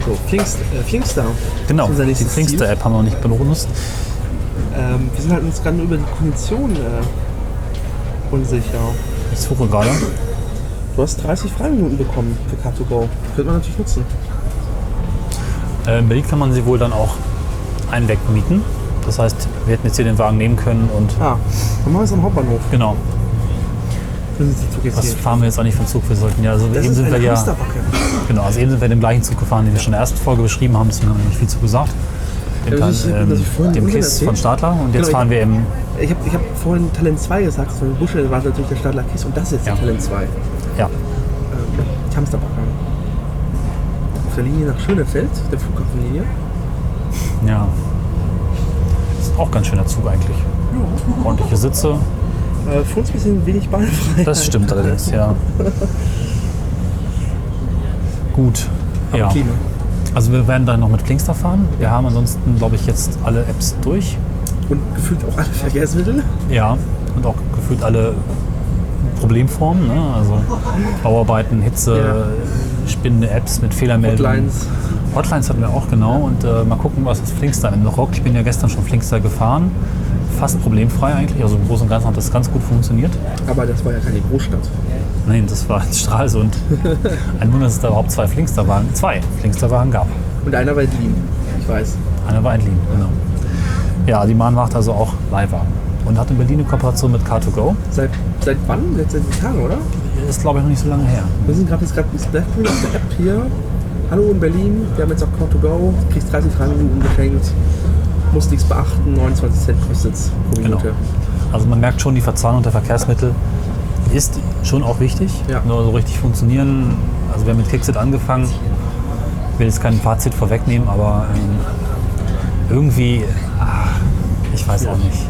So, Pfingst, äh, Pfingster. Genau, die. Pfingster-App haben wir noch nicht benutzt. Ähm, wir sind halt uns gerade über die Kondition äh, unsicher. Ich suche gerade. Du hast 30 Freiminuten bekommen für Car2Go. Könnte man natürlich nutzen. Äh, in Berlin kann man sie wohl dann auch einen wegmieten. Das heißt, wir hätten jetzt hier den Wagen nehmen können und Ah, dann machen wir es am Hauptbahnhof. genau. Was fahren wir jetzt eigentlich für einen Zug? Wir sollten ja, also Das eben ist sind wir ja. Genau, also eben sind wir in dem gleichen Zug gefahren, den wir schon in der ersten Folge beschrieben haben, deswegen haben wir nicht viel zu gesagt. Dem, Ja, das ist- ähm, ich dem KISS von. Stadler und jetzt Genau, ich- fahren wir im. Ich habe ich hab vorhin Talent 2 gesagt, das war Buschel, war natürlich der Stadler Kiss und das ist jetzt Ja. der Talent 2. Ja, Ähm, die Hamsterbacke. Auf der Linie nach Schönefeld, der Flughafenlinie. ja. Ist auch ganz schöner Zug eigentlich. Ordentliche Sitze, Äh, für uns ein bisschen wenig bahnfrei. das stimmt allerdings, ja. Gut, ja. Also wir werden dann noch mit Klinkster fahren. Wir haben ansonsten, glaube ich, jetzt alle Apps durch. Und gefühlt auch alle Verkehrsmittel. Ja, und auch gefühlt alle Problemformen. Ne? Also Bauarbeiten, Hitze, spinnende Apps mit Fehlermeldungen. Hotlines. Hotlines hatten wir auch genau. Und äh, mal gucken, was das Flinkster noch rockt. Ich bin ja gestern schon Flinkster gefahren. Fast problemfrei eigentlich. Also im Großen und Ganzen hat das ganz gut funktioniert. Aber das war ja keine Großstadt. Nein, das war in Stralsund. Ein Wunder, dass es da überhaupt zwei Flinksterwagen, zwei Flinksterwagen gab. Und einer war in Wien. Ich weiß. Einer war Entlin, genau. Ja, die Bahn macht also auch Leihwagen. Und hat in Berlin eine Kooperation mit Car2Go. Seit, seit wann? Seit, seit Tagen, oder? Ist, glaube ich, noch nicht so lange her. Wir sind gerade jetzt gerade der App hier. Hallo in Berlin, wir haben jetzt auch Car2Go. Du kriegst 30 Freiminuten geschenkt. Musst nichts beachten, 29 Cent kostet es pro Genau. Minute. Also man merkt schon, die Verzahnung der Verkehrsmittel ist schon auch wichtig. Ja. Nur so richtig funktionieren. Also wir haben mit Kixit angefangen. Ich will jetzt kein Fazit vorwegnehmen, aber ähm, irgendwie, ach, ich weiß auch nicht.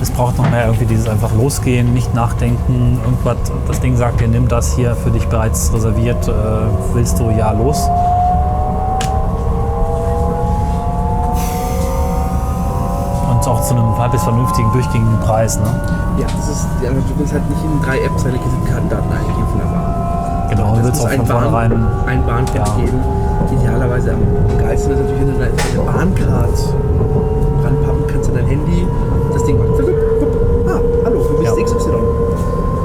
Es braucht noch mehr irgendwie dieses einfach losgehen, nicht nachdenken, irgendwas, das Ding sagt dir, nimm das hier für dich bereits reserviert, äh, willst du, ja, los. Und auch zu einem halbwegs vernünftigen, durchgängigen Preis. Ne? Ja, das ist, ja, du willst halt nicht in drei Apps deine Kreditkartendaten eingeben von der Bahn. Genau, du willst auch ein von vornherein. Ein Bahncard Ja. geben. Idealerweise am geilsten ist natürlich, wenn du deine Bahncard ranpappen kannst an dein Handy das Ding macht. Ah, hallo, du bist ja. XY.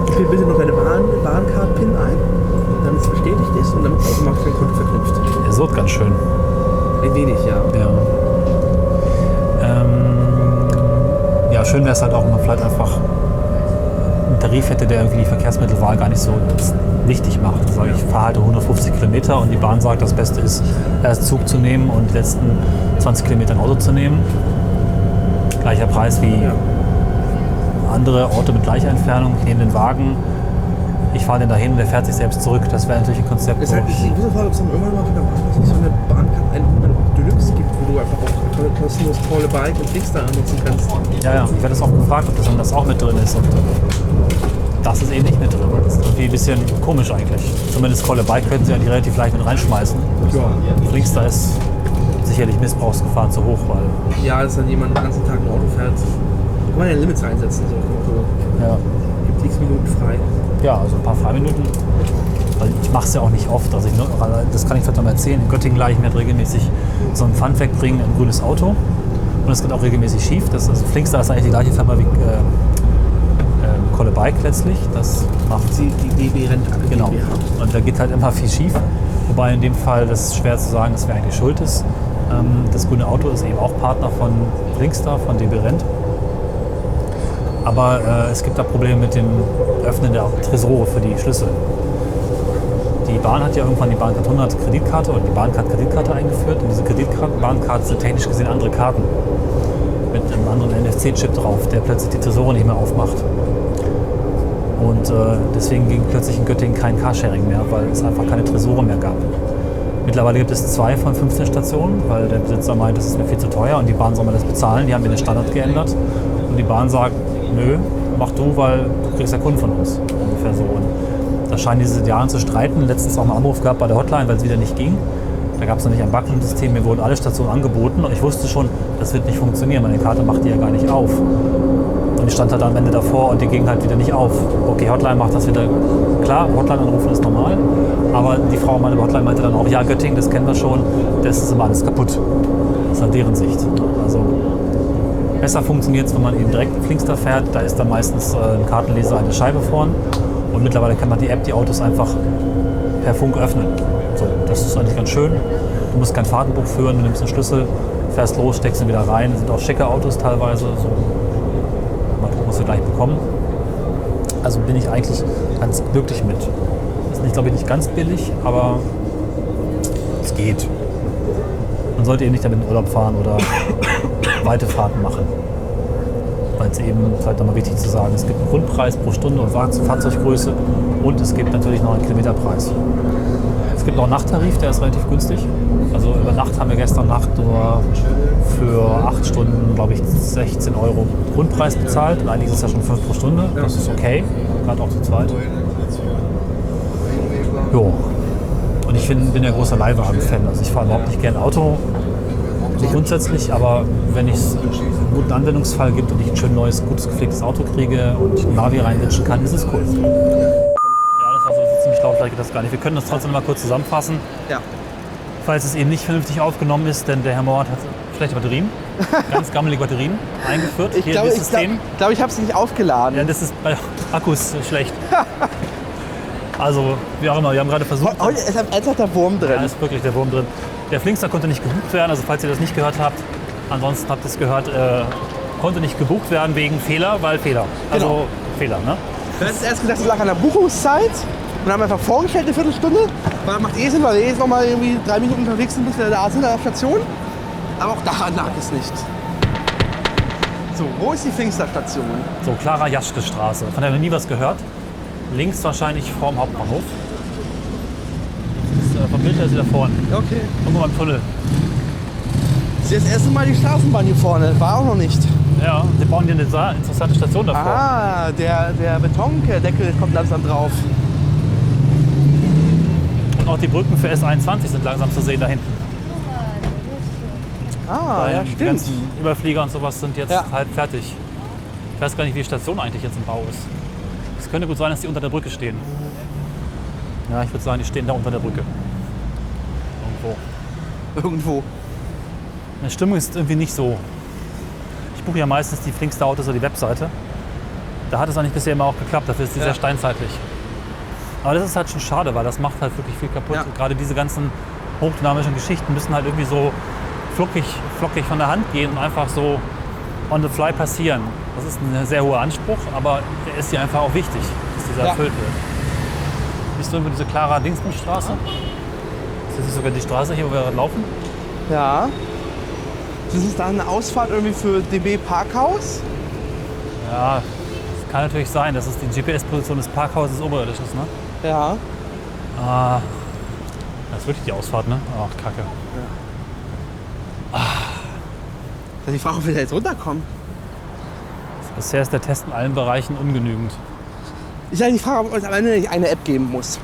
Ich will bitte noch deine Bahn, Bahncard-Pin ein, damit es bestätigt ist und damit automatisch dein Konto verknüpft. Er sucht ganz schön. Ein wenig, ja. Ja. Ähm, ja, schön wäre es halt auch, wenn man vielleicht einfach einen Tarif hätte, der irgendwie die Verkehrsmittelwahl gar nicht so wichtig macht. Also ich fahre halt 150 Kilometer und die Bahn sagt, das Beste ist, erst Zug zu nehmen und die letzten 20 Kilometer ein Auto zu nehmen. Gleicher Preis wie andere Orte mit gleicher Entfernung. Ich nehme den Wagen, ich fahre den dahin und der fährt sich selbst zurück. Das wäre natürlich ein Konzept, Ist wo halt ich, Frage, ob es dann irgendwann mal wieder was ist, so eine Bahncard 100 Deluxe gibt, wo du einfach auch kostenlos a Bike und Kickstarter nutzen kannst. Ja, ja, ich werde das auch gefragt, ob das, ob das auch mit drin ist. Und das ist eben nicht mit drin. Das ist irgendwie ein bisschen komisch eigentlich. Zumindest a Bike könnten sie eigentlich relativ leicht mit reinschmeißen. Ja. Links da ist sicherlich Missbrauchsgefahr zu hoch, weil Ja, dass dann jemand den ganzen Tag ein Auto fährt. Kann man ja Limits einsetzen, so. ja, Gibt x Minuten frei. ja also ein paar Freiminuten. Weil ich mache es ja auch nicht oft. Also ich, das kann ich vielleicht noch mal erzählen. In Göttingen gleich mir regelmäßig so ein Pfand wegbringen, ein grünes Auto. Und es geht auch regelmäßig schief. Das, also Flinkstar ist eigentlich die gleiche Firma wie äh, äh, a Bike letztlich. Das macht Die, die DB Rent Genau. Und da geht halt immer viel schief. Wobei in dem Fall das ist schwer zu sagen ist, wer eigentlich schuld ist. Ähm, das grüne Auto ist eben auch Partner von Brinkstar, von DB Rent. Aber äh, es gibt da Probleme mit dem Öffnen der Tresore für die Schlüssel. Die Bahn hat ja irgendwann die Bahncard 100 Kreditkarte oder die Bahncard Kreditkarte eingeführt. Und diese Kreditkarten sind technisch gesehen andere Karten. Mit einem anderen NFC-Chip drauf, der plötzlich die Tresore nicht mehr aufmacht. Und äh, deswegen ging plötzlich in Göttingen kein Carsharing mehr, weil es einfach keine Tresore mehr gab. Mittlerweile gibt es zwei von 15 Stationen, weil der Besitzer meint, das ist mir viel zu teuer und die Bahn soll mir das bezahlen. Die haben mir den Standard geändert. Und die Bahn sagt, nö, mach du, weil du kriegst ja Kunden von uns. Ungefähr so. Und da scheinen die seit Jahren zu streiten. Letztens auch einen Anruf gehabt bei der Hotline, weil es wieder nicht ging. Da gab es noch nicht ein Backensystem, mir wurden alle Stationen angeboten und ich wusste schon, das wird nicht funktionieren. Meine Karte macht die ja gar nicht auf. Und ich stand halt am Ende davor und die ging halt wieder nicht auf. Okay, Hotline macht das wieder. Klar, Hotline anrufen ist normal. Aber die Frau meine Hotline meinte dann auch, ja, Göttingen, das kennen wir schon, das ist immer alles kaputt. Das ist an deren Sicht. Also besser funktioniert es, wenn man eben direkt in Flinkster fährt. Da ist dann meistens äh, ein Kartenleser eine Scheibe vorn. Und mittlerweile kann man die App, die Autos einfach per Funk öffnen. So, das ist eigentlich ganz schön. Du musst kein Fahrtenbuch führen, du nimmst den Schlüssel, fährst los, steckst ihn wieder rein. Das sind auch schicke Autos teilweise. So gucken, was wir gleich bekommen. Also bin ich eigentlich ganz glücklich mit. Ist nicht, glaube ich, nicht ganz billig, aber es geht. Man sollte eben nicht damit in Urlaub fahren oder weite Fahrten machen. Weil es eben, vielleicht nochmal wichtig zu sagen, es gibt einen Grundpreis pro Stunde und Fahrzeuggröße und es gibt natürlich noch einen Kilometerpreis. Es gibt noch einen Nachttarif, der ist relativ günstig. Also über Nacht haben wir gestern Nacht nur für acht Stunden, glaube ich, 16 Euro Grundpreis bezahlt. Und eigentlich ist es ja schon 5 pro Stunde. Das ist okay, gerade auch zu zweit. Jo. Und ich bin, bin ja großer Leihwagen-Fan. Also ich fahre überhaupt nicht gern Auto, so grundsätzlich, aber wenn es einen guten Anwendungsfall gibt und ich ein schön neues, gutes, gepflegtes Auto kriege und ein Navi reinwitschen kann, ist es cool. Ja, das war so ziemlich laut, vielleicht geht das gar nicht. Wir können das trotzdem mal kurz zusammenfassen. Ja. Falls es eben nicht vernünftig aufgenommen ist, denn der Herr Mauert hat schlechte Batterien, ganz gammelige Batterien eingeführt. Ich glaube, ich, glaub, glaub, ich habe sie nicht aufgeladen. Ja, das ist bei Akkus schlecht. also, wie auch immer, wir haben gerade versucht. Heute ist am ernsthaft der Wurm drin. Da ist wirklich der Wurm drin. Der Flinkster konnte nicht gebucht werden, also falls ihr das nicht gehört habt, ansonsten habt ihr es gehört, äh, konnte nicht gebucht werden wegen Fehler, weil Fehler. Also Genau. Fehler, ne? Du hast erst gesagt, es lag an der Buchungszeit und haben einfach vorgestellt eine Viertelstunde. Weil macht eh Sinn, weil wir jetzt noch mal irgendwie drei Minuten unterwegs sind, bis wir da sind an der Station. Aber auch daran lag es nicht. So, wo ist die Pfingsterstation? So, Clara Jaschke Straße. Von der noch nie was gehört. Links wahrscheinlich vorm Hauptbahnhof. Das, äh, vom Bild her ist sie da vorne. Okay. Irgendwo am Tunnel. Das ist das erste Mal die Straßenbahn hier vorne. War auch noch nicht. Ja, sie bauen hier eine sa- interessante Station davor. Ah, der, der Betondeckel kommt langsam drauf. Und auch die Brücken für S21 sind langsam zu sehen da hinten. Ah, Weil ja, Die stimmt. ganzen Überflieger und sowas sind jetzt Ja. halb fertig. Ich weiß gar nicht, wie die Station eigentlich jetzt im Bau ist. Es könnte gut sein, dass die unter der Brücke stehen. Ja, ich würde sagen, die stehen da unter der Brücke. Irgendwo. Irgendwo. Die Stimmung ist irgendwie nicht so. Ich buche ja meistens die Flinkster Autos oder die Webseite. Da hat es eigentlich bisher immer auch geklappt. Dafür ist die Ja. sehr steinzeitlich. Aber das ist halt schon schade, weil das macht halt wirklich viel kaputt. Ja. Gerade diese ganzen hochdynamischen Geschichten müssen halt irgendwie so flockig, flockig von der Hand gehen und einfach so on the fly passieren. Das ist ein sehr hoher Anspruch, aber er ist hier einfach auch wichtig, dass dieser Ja. erfüllt wird. Siehst du irgendwo diese Clara Dingsbumstraße? Ist das nicht sogar die Straße hier, wo wir laufen? Ja. Das ist da eine Ausfahrt irgendwie für DB Parkhaus? Ja, das kann natürlich sein, dass es die GPS-Position des Parkhauses oberirdisch ist, ne? Ja. Ah, das ist wirklich die Ausfahrt, ne? Ach, kacke. Das ist die Frage, ob wir da jetzt runterkommen. Bisher ist der Test in allen Bereichen ungenügend. Ist halt die Frage, ob es am Ende nicht eine App geben muss.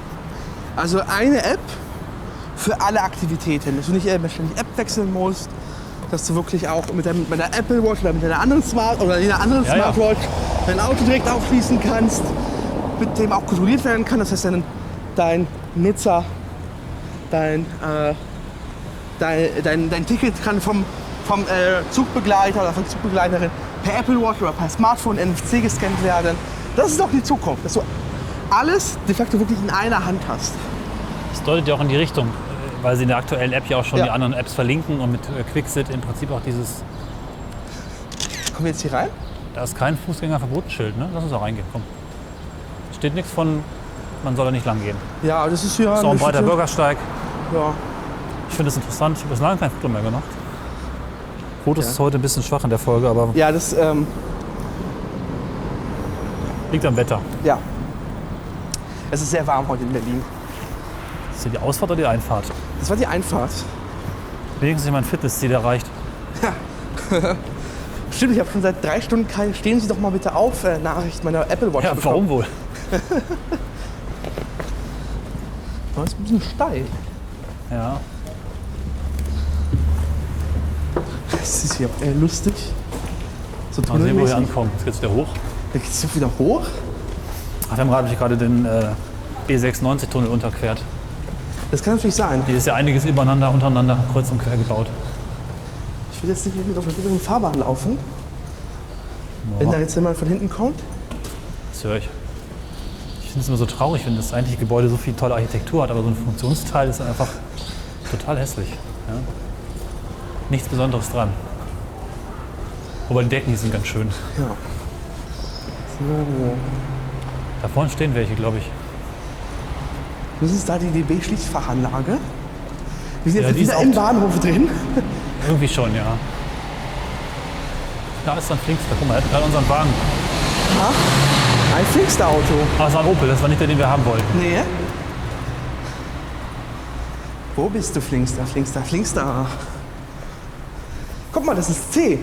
Also eine App für alle Aktivitäten. Dass du nicht ständig App wechseln musst. Dass du wirklich auch mit, der Apple Watch oder mit einer anderen Smart oder einer anderen Ja, ja. Smartwatch dein Auto direkt aufschließen kannst. Mit dem auch kontrolliert werden kann. Das heißt, dein, dein Nutzer, dein, äh, dein, dein, dein Ticket kann vom, vom äh, Zugbegleiter oder von Zugbegleiterin per Apple Watch oder per Smartphone NFC gescannt werden. Das ist doch die Zukunft, dass du alles de facto wirklich in einer Hand hast. Das deutet ja auch in die Richtung, weil sie in der aktuellen App ja auch schon Ja. die anderen Apps verlinken und mit äh, Quixit im Prinzip auch dieses, Kommen wir jetzt hier rein? da ist kein Fußgängerverbotenschild, ne? Lass uns auch reingehen, komm. Steht nichts von, man soll da nicht lang gehen. Ja, das ist hier. Ist auch ein breiter. Bürgersteig. Ja. Ich finde das interessant. Ich habe bislang kein Foto mehr gemacht. Fotos Ja. ist heute ein bisschen schwach in der Folge, aber ja, das, ähm, liegt am Wetter. ja. Es ist sehr warm heute in Berlin. Ist hier die Ausfahrt oder die Einfahrt? Das war die Einfahrt. Wenigstens mein Fitnessziel erreicht. Stimmt, ich habe schon seit drei Stunden keine Stehen Sie doch mal bitte auf äh, Nachricht meiner Apple Watch Ja, bekommen. warum wohl? Das ist ein bisschen steil. Ja. Das ist hier äh, lustig. So Mal sehen, wo wir ankommen. Jetzt geht's wieder hoch. Da geht es wieder hoch. Ach, wir haben gerade gerade den äh, B96-Tunnel unterquert. Das kann natürlich sein. Hier ist ja einiges übereinander, untereinander, kreuz und quer gebaut. Ich will jetzt nicht mit auf der mittleren Fahrbahn laufen. Wenn da jetzt jemand von hinten kommt. Das höre ich. Ich finde es immer so traurig, wenn das eigentliche Gebäude so viel tolle Architektur hat, aber so ein Funktionsteil ist einfach total hässlich. Ja? Nichts Besonderes dran. Aber die Decken sind ganz schön. Ja. So. Da vorne stehen welche, glaube ich. Das ist da die DB-Schließfachanlage. Wir sind Ja, jetzt wieder im. Bahnhof drin. Irgendwie schon, ja. Da ist dann Flinkster. Guck mal, er hat gerade unseren Wagen. Ein Flinkster-Auto. Ah, das war ein Opel, das war nicht der, den wir haben wollten. Nee. Wo bist du, Flinkster, Flinkster, Flinkster? Guck mal, das ist C.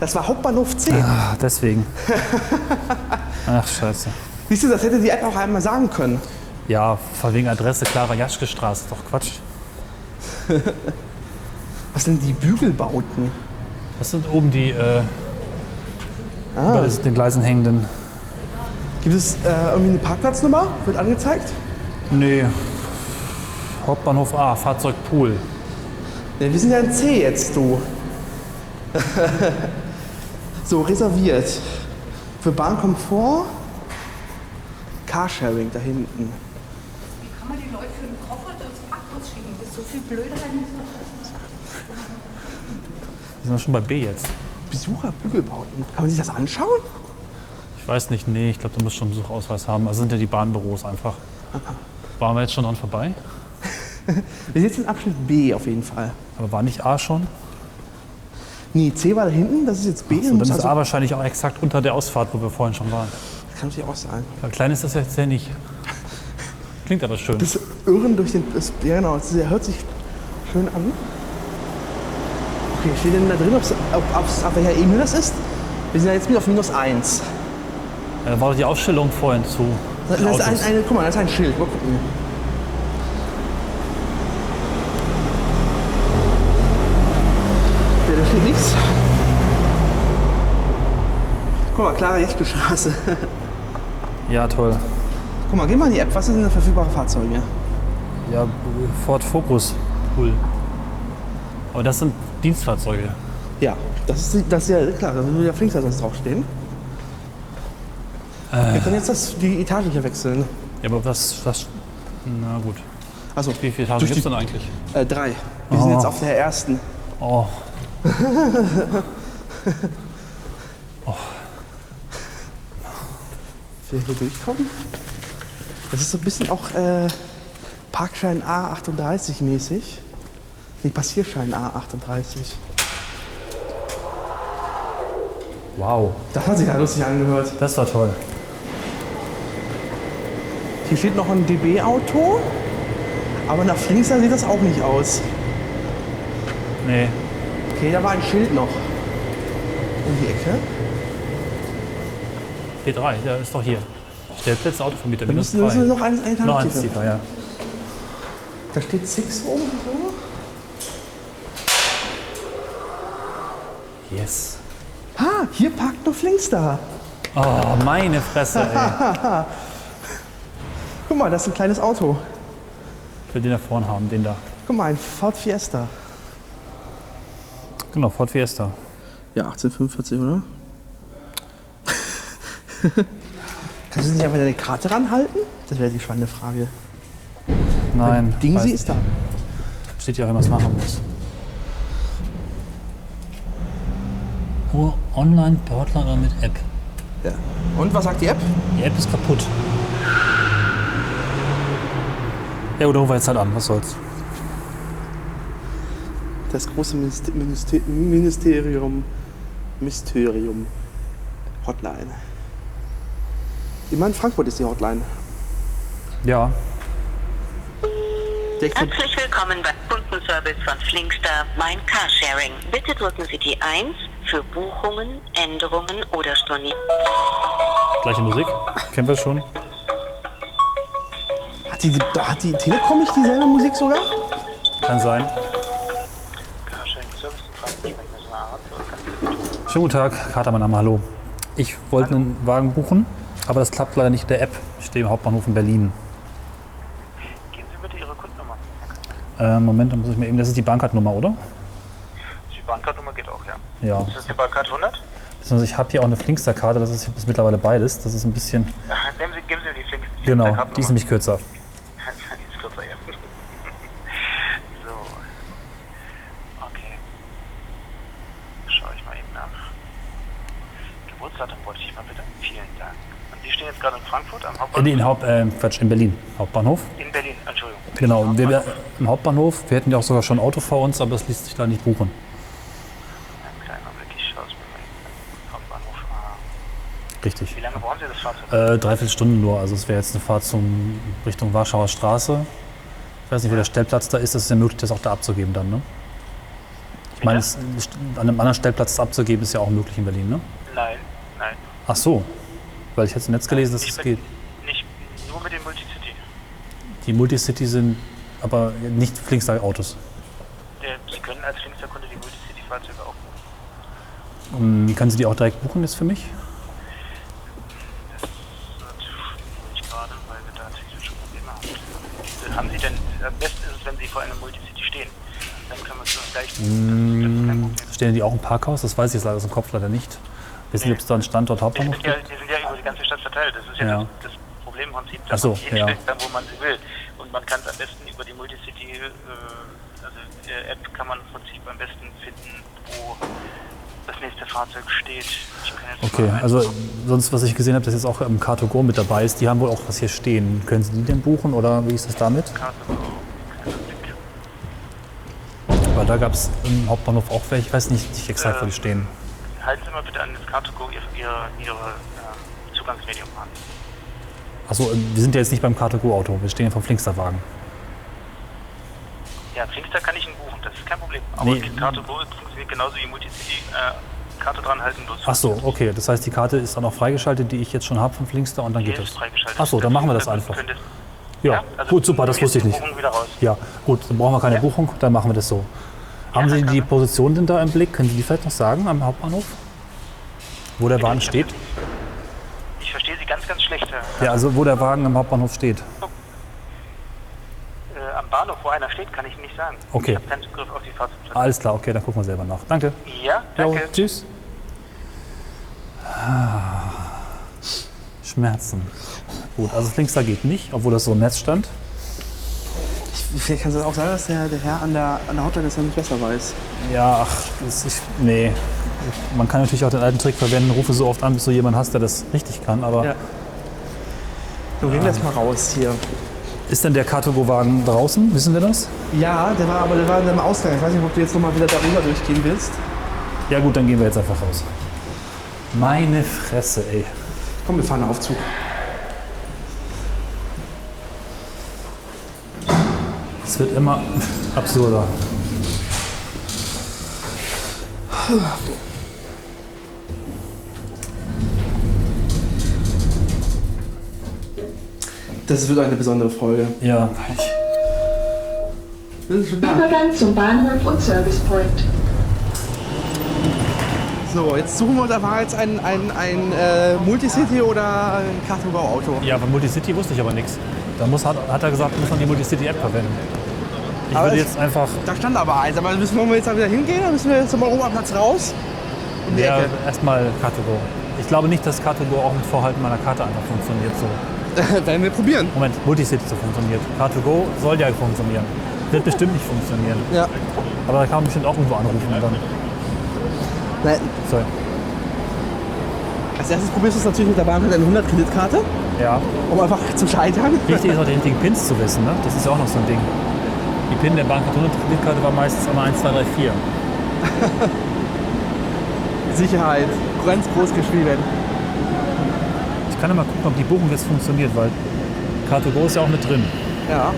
Das war Hauptbahnhof C. Ah, deswegen. Ach, scheiße. Siehst du, das hätte die App auch einmal sagen können. Ja, von wegen Adresse Clara Jaschke Straße. Doch Quatsch. Was sind die Bügelbauten? Das sind oben die äh, über das- den Gleisen hängenden. Gibt es äh, irgendwie eine Parkplatznummer? Wird angezeigt? Nee. Hauptbahnhof A, Fahrzeugpool. Ne, wir sind ja in C jetzt, du. so, reserviert. Für Bahnkomfort. Carsharing da hinten. Kann man die Leute für den Koffer durchs Parkhaus schicken? Das ist so viel blöder. Die sind schon bei B jetzt. Besucherbügelbauten. Kann man sich das anschauen? Ich weiß nicht, nee, ich glaube, du musst schon einen Besuchausweis haben. Also sind ja die Bahnbüros einfach. Waren wir jetzt schon dran vorbei? Wir sind jetzt in Abschnitt B auf jeden Fall. Aber war nicht A schon? Nee, C war da hinten, das ist jetzt B. So, dann ist also, A wahrscheinlich auch exakt unter der Ausfahrt, wo wir vorhin schon waren. kann natürlich auch sein. Aber klein ist das jetzt ja nicht. Klingt aber schön. Das Irren durch den. Das, ja, genau, das hört sich schön an. Okay, steht denn da drin, ob's, ob, ob's, auf welcher Ebene das ist? Wir sind ja jetzt wieder auf minus 1. Da war doch die Ausstellung vorhin zu. Das ist ein, eine, guck mal, das ist ein Schild. Mal gucken. Ja, da steht nichts. Guck mal, klare Jeschke-Straße. Ja, toll. Guck mal, geh mal in die App. Was sind denn verfügbare Fahrzeuge? Ja, Ford Focus. Cool. Aber das sind Dienstfahrzeuge. Ja, das ist, das ist ja klar, da würde ja sonst draufstehen. Wir können jetzt das, die Etage hier wechseln. Ja, aber was, was. Na gut. Also, Wie viele Etagen gibt es denn eigentlich? äh, drei. Wir sind Oh. jetzt auf der ersten. Oh. wir hier durchkommen. Das ist so ein bisschen auch äh, Parkschein A38 mäßig. Nee, Passierschein A38. Wow, Das hat sich ja lustig angehört. das war toll. Hier steht noch ein DB-Auto, aber nach links sieht das auch nicht aus. Nee, Okay, da war ein Schild noch. Um die Ecke. P3, der ist doch hier. Stellplätze, Autovermieter, Da minus müssen, müssen wir 3. noch eine Noch eins tiefer, ja. Da steht Six oben so. Yes. Ah, hier parkt noch links da. Oh, meine Fresse, ey. Guck mal, das ist ein kleines Auto. Ich will den da vorne haben, den da. Guck mal, ein Ford Fiesta. Genau, Ford Fiesta. Ja, 1845, oder? Kannst du nicht einfach deine Karte ranhalten? Das wäre die spannende Frage. Nein, Ding, weiß sie ist da. Steht ja, wenn man es machen muss. Oh, online, per Hotline oder mit App? Ja. Und was sagt die App? Die App ist kaputt. Ja gut, dann rufen wir jetzt halt an, was soll's. Das große Minister Minister Ministerium. Mysterium. Hotline. Immer in Frankfurt ist die Hotline. Ja, Herzlich willkommen beim Kundenservice von Flinkstar Mein Carsharing. Bitte drücken Sie die 1 für Buchungen, Änderungen oder Stornierungen. gleiche Musik. Kennen wir schon. Hat die, hat die Telekom nicht dieselbe Musik sogar? Kann sein. Schönen guten Tag, Kater, mein Name, hallo. Ich wollte einen Wagen buchen, aber das klappt leider nicht mit der App. Ich stehe im Hauptbahnhof in Berlin. Geben Sie bitte Ihre Kundennummer. Äh, Moment, dann muss ich mir eben, das ist die Bankkartennummer, oder? Die Bankkartennummer geht auch, ja. Ja. Ist das die Bankkarte 100? Also ich habe hier auch eine Flinkster-Karte, das ist, das ist mittlerweile beides. Das ist ein bisschen, Ja, nehmen Sie, geben Sie die Flink. die genau, die ist nämlich kürzer. Die ist kürzer, ja. so. Okay. Schaue ich mal eben nach. Geburtsdatum wollte ich mal bitte. Vielen Dank. Und Sie stehen jetzt gerade in Am Äh, Hauptbahnhof? in, Haupt, äh, Quatsch, in Berlin, Hauptbahnhof. In Berlin, Entschuldigung. Genau, Berlin, wir, wir, Hauptbahnhof. im Hauptbahnhof. Wir hätten ja auch sogar schon ein Auto vor uns, aber es ließ sich da nicht buchen. Hauptbahnhof. Ah. Richtig. Wie lange brauchen Sie das Fahrzeug? Äh, dreiviertel Stunden nur. Also es wäre jetzt eine Fahrt zum Richtung Warschauer Straße. Ich weiß nicht, wie der Stellplatz da ist. Es ist ja möglich, das auch da abzugeben dann, ne? Ich meine, es- an einem anderen Stellplatz das abzugeben ist ja auch möglich in Berlin, ne? Nein, nein. Ach so. Weil ich jetzt im Netz gelesen, dass es mit- geht. Nur mit dem Multicity. Die Multicity sind aber nicht Flinkster-Autos. Der, Sie können als Flinkster-Kunde die Multicity-Fahrzeuge auch buchen. Können Sie die auch direkt buchen jetzt für mich? Das wird schwierig gerade, weil wir da technische Probleme haben. Haben Sie denn, am besten ist es, wenn Sie vor einem Multicity stehen. Dann können wir es dann gleich. Das Problem. Stehen die auch im Parkhaus? Das weiß ich jetzt leider aus dem Kopf leider nicht. Wissen Sie, ob es da einen Standort Hauptbahnhof gibt? die sind ja über die ganze Stadt verteilt. Das ist ja, Ja. Das, das Problemprinzip, Ach dass so, ja. kann, wo man sie will. Und man kann es am besten über die Multicity, äh, also äh, App kann man im Prinzip am besten finden, wo das nächste Fahrzeug steht. Okay, also sonst, was ich gesehen habe, dass jetzt auch im Car2Go mit dabei ist, die haben wohl auch was hier stehen. Können Sie die denn buchen oder wie ist das damit? Weil da gab es im Hauptbahnhof auch welche, ich weiß nicht, nicht exakt, wo die stehen. Halten Sie mal bitte an das Car2Go Ihr, Ihr, Ihre äh, Zugangsmedium an. Achso, wir sind ja jetzt nicht beim Car2Go-Auto, wir stehen ja vom Flinkster-Wagen. Ja, Flinkster kann ich Ihnen buchen, das ist kein Problem. Aber Nee. Car2Go funktioniert genauso wie Multicity. Äh, Karte dran halten, bloß. Achso, okay, das heißt, die Karte ist dann auch freigeschaltet, die ich jetzt schon habe vom Flinkster und dann Die geht das. Achso, dann machen wir das Können- einfach. das- Ja, also gut, super, das wusste ich nicht. Buchung wieder raus. Ja, gut, dann brauchen wir keine Ja. Buchung, dann machen wir das so. Haben Sie die. Position denn da im Blick? Können Sie die vielleicht noch sagen am Hauptbahnhof? Wo der Wagen hab steht? Ich verstehe Sie ganz, ganz schlecht. Herr. Ja, also wo der Wagen am Hauptbahnhof steht. Äh, am Bahnhof, wo einer steht, kann ich nicht sagen. Okay. Ich habe keinen Zugriff auf die Fahrzeugplätze. Alles klar, okay, dann gucken wir selber nach. Danke. Ja, danke. Jo, tschüss. Ah, Schmerzen. Gut, also das Linkster geht nicht, obwohl das so im Netz stand. Vielleicht kann es auch sein, dass der, der Herr an der, an der Hotline das noch nicht besser weiß. Ja, ach, das ist, nee. Man kann natürlich auch den alten Trick verwenden, rufe so oft an, bis du jemanden hast, der das richtig kann, aber Ja. So, gehen wir jetzt mal raus hier. Ist denn der Car2Go-Wagen draußen? Wissen wir das? Ja, der war aber der war in einem Ausgang. Ich weiß nicht, ob du jetzt nochmal wieder darüber durchgehen willst. Ja gut, dann gehen wir jetzt einfach raus. Meine Fresse, ey. Komm, wir fahren einen Aufzug. Es wird immer absurder. Das wird eine besondere Folge. Ja. Das ist schon da. Übergang zum Bahnhof und Service Point. So, jetzt suchen wir, da war jetzt ein, ein, ein äh, Multicity oder ein Car2Go-Auto. Ja, bei Multicity wusste ich aber nichts. Da muss, hat, hat er gesagt, muss man die Multicity-App verwenden. Ich Aber würde jetzt einfach Da stand aber eins, aber müssen wir jetzt wieder hingehen oder müssen wir jetzt zum Europaplatz raus? Ja, erstmal Car2Go. Ich glaube nicht, dass Car2Go auch mit Vorhalten meiner Karte einfach funktioniert so. Werden wir probieren. Moment, Multicity funktioniert. Car2Go soll ja funktionieren. Wird bestimmt nicht funktionieren. Ja. Aber da kann man bestimmt auch irgendwo anrufen dann. Nein, So. als erstes probierst du es natürlich mit der Bahn mit einer 100-Kreditkarte, Ja. um einfach zu scheitern. Wichtig ist auch die richtigen Pins zu wissen, ne? Das ist ja auch noch so ein Ding. Die Pin der Bankkarte war meistens immer 1, 2, 3, 4. Sicherheit, ganz groß geschrieben. Ich kann ja mal gucken, ob die Buchung jetzt funktioniert, weil Car2Go ist ja auch mit drin. Ja.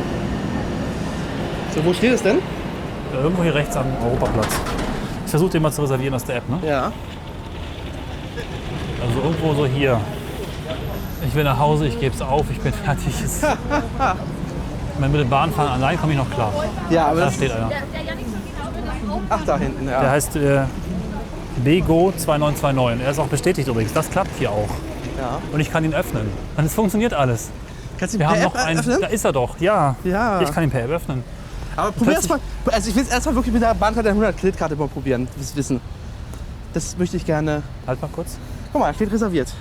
So, wo steht es denn? Irgendwo hier rechts am Europaplatz. Ich versuche den mal zu reservieren aus der App, ne? Ja. Also irgendwo so hier. Ich will nach Hause, ich gebe es auf, ich bin fertig. Mit dem Bahnfahren allein komme ich noch klar. Ja, aber Da steht einer. Ach, da hinten, Der ja. heißt äh, Bego 2929. Er ist auch bestätigt übrigens. Das klappt hier auch. Ja. Und ich kann ihn öffnen. Und es funktioniert alles. Kannst du Wir per haben App noch einen. öffnen? Da ist er doch, ja. Ja. Ich kann ihn per App öffnen. Aber probier erst mal, also ich will es erstmal wirklich mit der Bahnkarte der 100-Kreditkarte mal probieren, das Wissen. Das möchte ich gerne. Halt mal kurz. Guck mal, steht reserviert.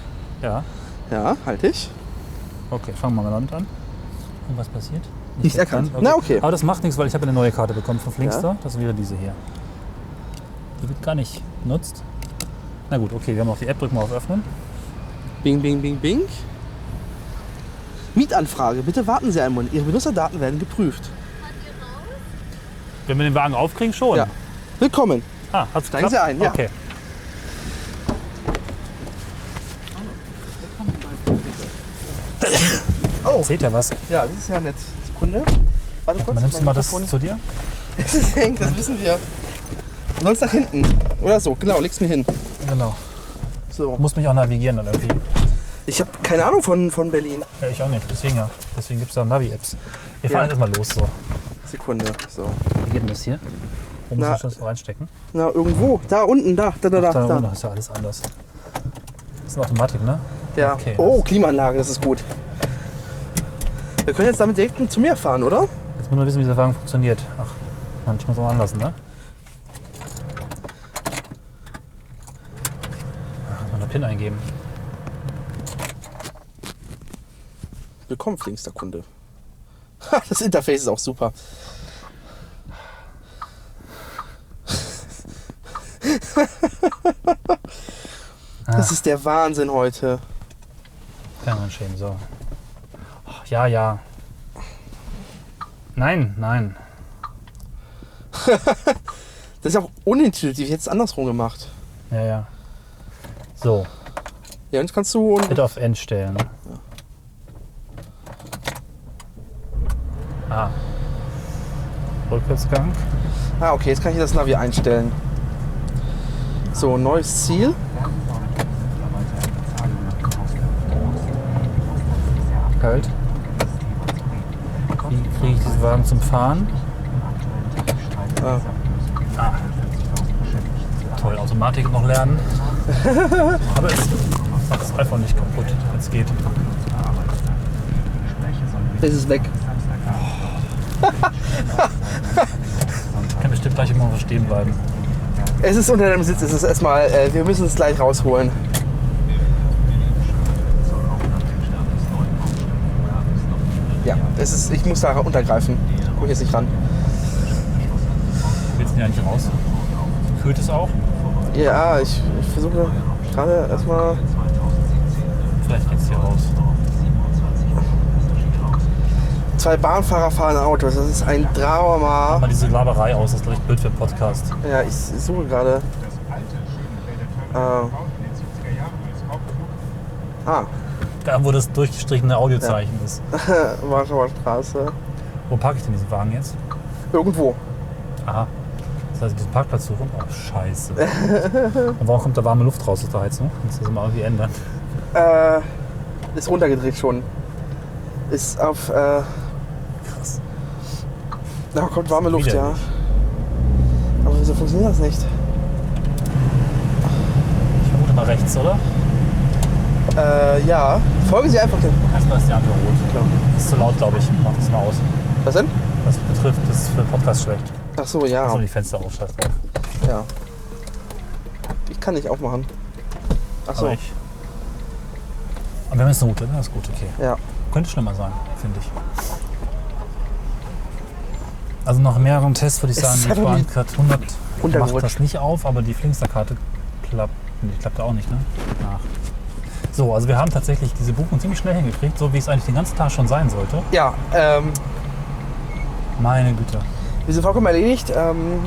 Ja. Ja, halte ich. Okay, fangen wir mal damit an. Und was passiert? Nicht erkannt. Na, okay. Aber das macht nichts, weil ich habe eine neue Karte bekommen von Flinkster. Das wäre diese hier. Die wird gar nicht genutzt. Na gut, okay, wir haben auch die App. Drücken wir auf Öffnen. Bing, bing, bing, bing. Mietanfrage. Bitte warten Sie einen Moment. Ihre Benutzerdaten werden geprüft. Wenn wir den Wagen aufkriegen, schon. Ja. Willkommen. Ah, hat's Steigen geklappt? Sie ein, ja. Okay. Oh. Seht ihr was? Ja, das ist ja nett. Sekunde. Warte kurz. Man nimmst du mal das zu dir? Das hängt, das wissen wir. Sonst nach hinten. Oder so, genau, leg's mir hin. Genau. So. Muss mich auch navigieren dann irgendwie. Ich habe keine Ahnung von, von Berlin. Ja, ich auch nicht. Deswegen ja. Deswegen gibt es da Navi-Apps. Wir Ja. fahren jetzt mal los. So. Sekunde. So. Wie geht denn das hier? Wo muss Na. ich das reinstecken? Na, irgendwo. Da unten, da, da, da, da. Da, da. unten ist ja alles anders. Das ist eine Automatik, ne? Ja. Okay, oh, Klimaanlage, das ist gut. Wir können jetzt damit direkt zu mir fahren, oder? Jetzt muss man wissen, wie dieser Wagen funktioniert. Ach, muss auch anlassen, ne? Ach, mal eine PIN eingeben. Willkommen, flinkster Kunde. Das Interface ist auch super. Das ist der Wahnsinn heute. Fernanschämen, so. Oh, ja, ja. Nein, nein. Das ist auch unintuitiv. Ich hätte es andersrum gemacht. Ja, ja. So, Ja, und jetzt kannst du. bitte auf End stellen. Ah. Rückwärtsgang. Ah, okay, jetzt kann ich das Navi einstellen. So, neues Ziel. Kalt. Wie kriege ich diesen Wagen zum Fahren? Ah. Ah. Toll, Automatik noch lernen. Aber es macht das iPhone nicht kaputt, wenn es geht. Es ist weg. Ich kann bestimmt gleich immer stehen bleiben. Es ist unter dem Sitz. Es ist erstmal. Äh, wir müssen es gleich rausholen. Ja, es ist, ich muss da untergreifen. Guck jetzt nicht ran. Willst du ja nicht raus? Kühlt es auch? Ja, ich versuche gerade erstmal. Vielleicht geht's hier raus. Zwei Bahnfahrer fahren Autos. Das ist ein Drama. Mach mal diese Laberei aus, das ist, glaube ich, Bild für Podcast. Ja, ich suche gerade. Äh. Ah, Da, wo das durchgestrichene Audiozeichen ist. Warschauer Straße. Wo parke ich denn diesen Wagen jetzt? Irgendwo. Aha. Das heißt, diesen Parkplatz suchen? Oh, scheiße. Und warum kommt da warme Luft raus aus der Heizung? Das müssen wir mal irgendwie ändern. Äh, ist runtergedreht schon. Ist auf. Äh, Krass. da kommt warme Luft, ja. Widerlich. Aber wieso funktioniert das nicht? Ich vermute mal rechts, oder? Äh, ja. Folgen Sie einfach dem. Erstmal ist die Ampel rot. Klar. Das ist zu laut, glaube ich. Mach das mal aus. Was denn? Das betrifft, das ist für den Podcast schlecht. Ach so, ja. Achso, die Fenster auf, scheiß drauf. ja. Ich kann nicht aufmachen. Ach so. Aber ich. Aber wir haben jetzt eine Route, ne? Das ist gut, okay. Ja. Könnte schlimmer sein, finde ich. Also nach mehreren Tests würde ich sagen, die Bahncard 100 macht das nicht auf, aber die Flinkster-Karte klappt, nee, klappt auch nicht, ne? Nach. So, also wir haben tatsächlich diese Buchung ziemlich schnell hingekriegt, so wie es eigentlich den ganzen Tag schon sein sollte. Ja, ähm, Meine Güte. Wir sind vollkommen erledigt. Ähm,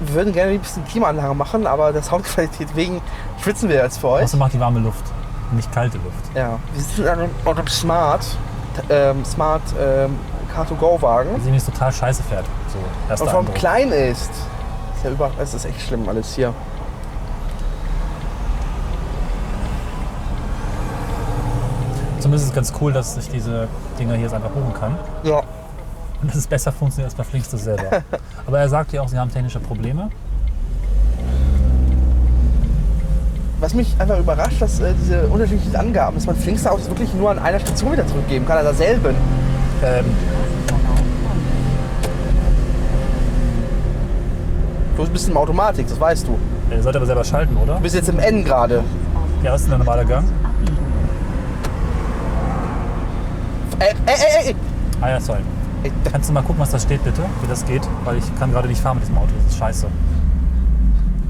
wir würden gerne ein bisschen Klimaanlage machen, aber der Soundqualität wegen schwitzen wir jetzt für euch. Außer macht die warme Luft, nicht kalte Luft. Ja, wir sind an einem, an einem Smart, ähm, Smart ähm, Car2Go-Wagen. Also nicht total scheiße fährt. So, Und vom klein ist. Ist ja über, es ist echt schlimm alles hier. Zumindest ist es ganz cool, dass ich diese Dinger hier jetzt einfach buchen kann. Ja. Und dass es besser funktioniert als bei Flinkster selber. Aber er sagt ja auch, sie haben technische Probleme. Was mich einfach überrascht, dass äh, diese unterschiedlichen Angaben, dass man Flinkster-Autos wirklich nur an einer Station wieder zurückgeben kann, an derselben. Ähm, Du bist ein bisschen im Automatik, das weißt du. ihr sollt aber selber schalten, oder? Du bist jetzt im N gerade. Ja, was ist denn der normale Gang? Ey, ey, ey, ey. Ah ja, sorry. Kannst du mal gucken, was da steht, bitte? Wie das geht? Weil ich kann gerade nicht fahren mit diesem Auto. Das ist scheiße.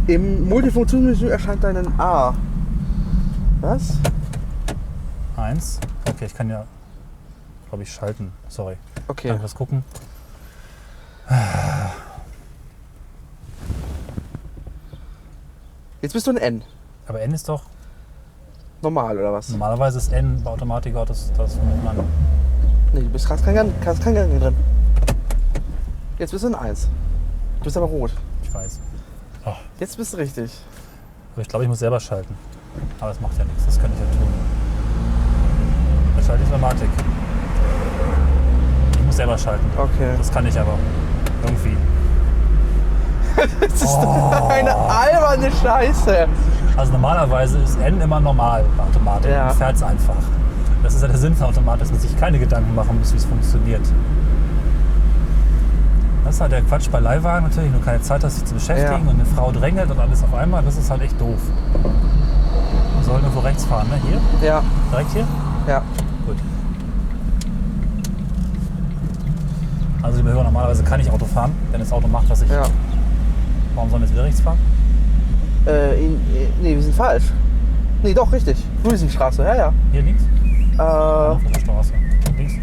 Im Multifunktionsmenü erscheint dann ein A. Was? Eins. Okay, ich kann ja, glaube ich, schalten. Sorry. Okay. Kann ich was gucken? Jetzt bist du ein N. Aber N ist doch, Normal oder was? normalerweise ist N bei Automatikautos das, womit man. Nee, du bist hast kein, Gang- hast kein Gang drin. Jetzt bist du ein 1. Du bist aber rot. Ich weiß. Oh, Jetzt bist du richtig. aber ich glaube, ich muss selber schalten. Aber das macht ja nichts. Das könnte ich ja tun. Dann schalte ich Automatik. Ich muss selber schalten. Okay. Das kann ich aber. Irgendwie. Das ist eine alberne Scheiße. Also normalerweise ist N immer normal bei Automatik. Ja. Ja. fährt es einfach. Das ist ja der Sinn von Automatik, dass man sich keine Gedanken machen muss, wie es funktioniert. Das ist halt der Quatsch bei Leihwagen natürlich, wenn du keine Zeit hast, sich zu beschäftigen Ja. und eine Frau drängelt und alles auf einmal. Das ist halt echt doof. Man soll irgendwo rechts fahren, ne? Hier? Ja, Direkt hier? ja. Gut. Also liebe Hörer, normalerweise kann ich Auto fahren, wenn das Auto macht, was ich... ja. Warum sollen wir jetzt wieder rechts fahren? Äh, in, äh, nee, wir sind falsch. Nee, doch, richtig. Luisenstraße, ja, ja. Hier links? Äh, Auf der Straße. Links?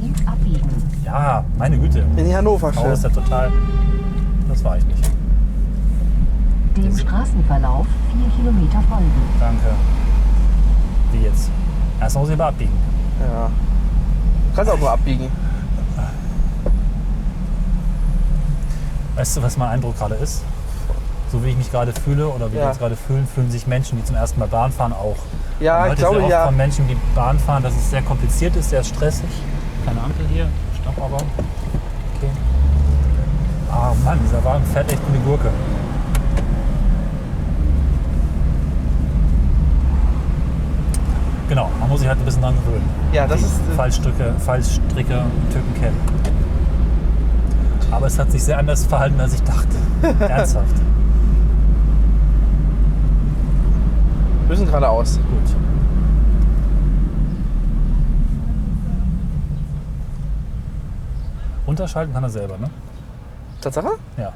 Links abbiegen. Ja, meine Güte. in die Hannoversche. Oh, ist ja total. Das war ich nicht. Dem Straßenverlauf 4 Kilometer folgen. Danke. Wie jetzt? Erst muss ich aber abbiegen. Ja. Du kannst auch nur abbiegen. Weißt du, was mein Eindruck gerade ist? So wie ich mich gerade fühle oder wie wir Ja. uns gerade fühlen, fühlen sich Menschen, die zum ersten Mal Bahn fahren, auch. Ja, ich glaube sehr oft ja. von Menschen, die Bahn fahren, dass es sehr kompliziert ist, sehr stressig. Keine Ampel hier, stopp aber. Okay. Ah Mann, dieser Wagen fährt echt wie eine Gurke. Genau, man muss sich halt ein bisschen dran gewöhnen. Ja, das Die ist. Äh, Fallstricke, Fallstricke und Tücken kennen. Aber es hat sich sehr anders verhalten, als ich dachte. Ernsthaft. Wir sind geradeaus. Gut. Unterschalten kann er selber, ne? Tatsache? Ja.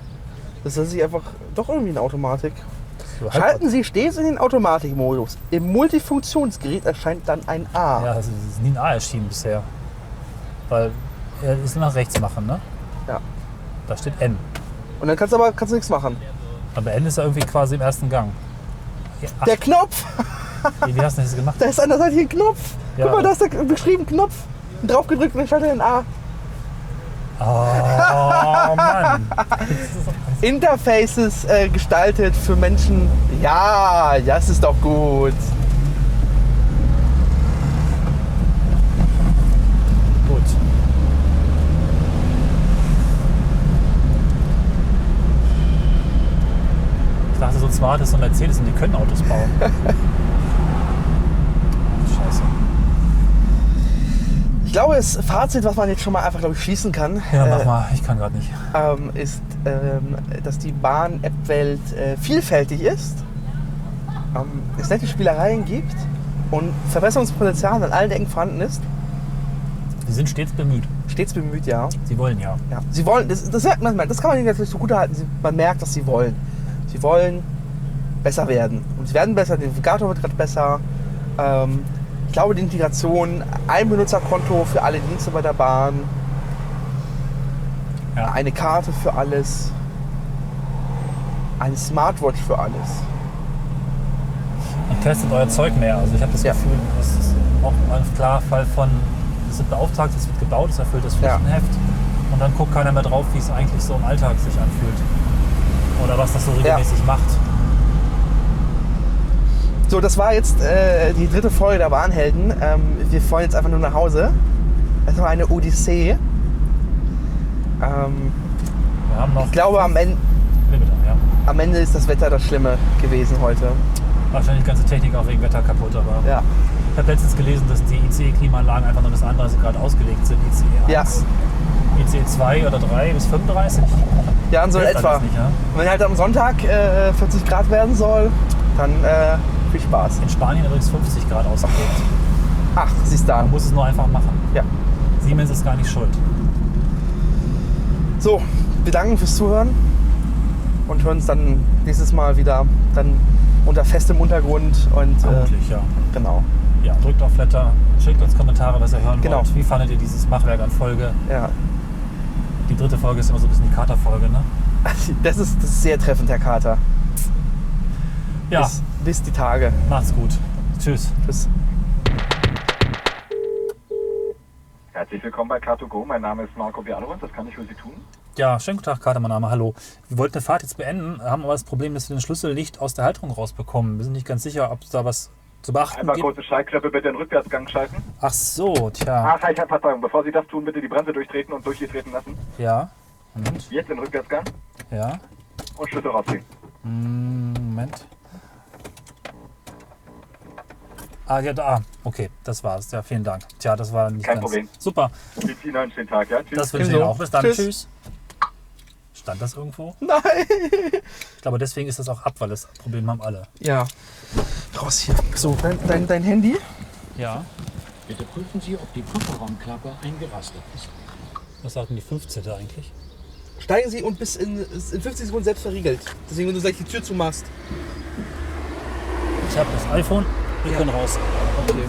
Das ist sich einfach doch irgendwie eine Automatik. So Schalten Sie stets in den Automatikmodus. Im Multifunktionsgerät erscheint dann ein A. Ja, das ist nie ein A erschienen bisher. Weil er ist nach rechts machen, ne? Ja. Da steht N. Und dann kannst du aber kannst du nichts machen. Aber N ist ja irgendwie quasi im ersten Gang. Ach, Der Knopf! wie, hast du das gemacht? Da ist an der Seite hier ein Knopf. Ja. Guck mal, da ist der beschrieben Knopf. Drauf gedrückt und dann schaltet er in A. Oh Mann. Interfaces äh, gestaltet für Menschen. Ja, das ist doch. Gut. Ich dachte, so so ein Mercedes und die können Autos bauen. Scheiße. Ich glaube, das Fazit, was man jetzt schon mal einfach glaube ich, schließen kann, Ja, äh, mach mal. Ich kann gerade nicht. ähm, ist, ähm, dass die Bahn-App-Welt äh, vielfältig ist, ähm, es nette Spielereien gibt und Verbesserungspotenzial an allen Ecken vorhanden ist. Sie sind stets bemüht. Stets bemüht, ja. Sie wollen ja. ja. Sie wollen, das, das, merkt man, das kann man ihnen natürlich so gut halten. Sie, man merkt, dass sie wollen. Sie wollen besser werden. Und sie werden besser, der Navigator wird gerade besser. Ähm, ich glaube, die Integration, ein Benutzerkonto für alle Dienste bei der Bahn, Ja. eine Karte für alles, eine Smartwatch für alles. Und testet euer Zeug mehr. Also ich habe das Ja. Gefühl, das ist auch ein klarer Fall von, es wird beauftragt, es wird gebaut, es erfüllt das Ja. Pflichtenheft. Und dann guckt keiner mehr drauf, wie es eigentlich so im Alltag sich anfühlt. Oder was das so regelmäßig macht. So, das war jetzt äh, die dritte Folge der Bahnhelden. Ähm, wir fahren jetzt einfach nur nach Hause. Das war eine Odyssee. Ähm, Wir haben noch. ich glaube, am Ende, bitte, ja. am Ende ist das Wetter das Schlimme gewesen heute. Wahrscheinlich die ganze Technik auch wegen Wetter kaputt, aber Ja, ich habe letztens gelesen, dass die ICE-Klimaanlagen einfach nur bis 31 Grad ausgelegt sind. ICE 1, ICE 2 oder 3 bis 35. ja und so in etwa. Nicht, ja? Und wenn halt am Sonntag äh, 40 Grad werden soll, dann äh, viel Spaß. In Spanien übrigens 50 Grad ausgelegt. Ach, siehst du Man an. muss es nur einfach machen. Ja. Siemens ist gar nicht schuld. So, wir danken fürs Zuhören und hören uns dann nächstes Mal wieder dann unter festem Untergrund und äh, ja. genau. Ja, drückt auf Flatter, schickt uns Kommentare, was ihr hören Genau. wollt. Wie fandet ihr dieses Machwerk an Folge? Ja, Die dritte Folge ist immer so ein bisschen die Katerfolge, ne? das ist, das ist sehr treffend, Herr Kater. Ja, Bis, bis die Tage. macht's gut. Tschüss. Tschüss. Herzlich willkommen bei Car2Go. Mein Name ist Marco Bialowitz. Was kann ich für Sie tun? Ja, schönen guten Tag, Kater, mein Name. Hallo. Wir wollten eine Fahrt jetzt beenden, haben aber das Problem, dass wir den Schlüssel nicht aus der Halterung rausbekommen. Wir sind nicht ganz sicher, ob es da was zu beachten Einmal gibt. kurze Schallklappe bitte in Rückwärtsgang schalten. Ach so, tja. Ach, ich habe Verzeihung. Bevor Sie das tun, bitte die Bremse durchtreten und durchgetreten lassen. Ja. Moment. Jetzt in Rückwärtsgang Ja. und Schlüssel rausziehen. Mm, Moment. Ah, ja, da. Okay, das war's. Ja, vielen Dank. Tja, das war nicht Kein ganz... Problem. Super. Wir ziehen einen schönen Tag, ja? Tschüss. Das wünsche ich. Ihnen auch. Bis dann. Tschüss. Tschüss. Stand das irgendwo? Nein! Ich glaube, deswegen ist das auch ab, weil das Problem haben alle. Ja. Raus hier. So, dein, dein, dein Handy? Ja. Bitte prüfen Sie, ob die Kofferraumklappe eingerastet ist. Was sagt denn die 15. eigentlich? Steigen Sie und bis in, ist in 50 Sekunden selbst verriegelt. Deswegen, wenn du gleich die Tür zumachst. Ich habe das iPhone. Wir Ja. können raus. Okay.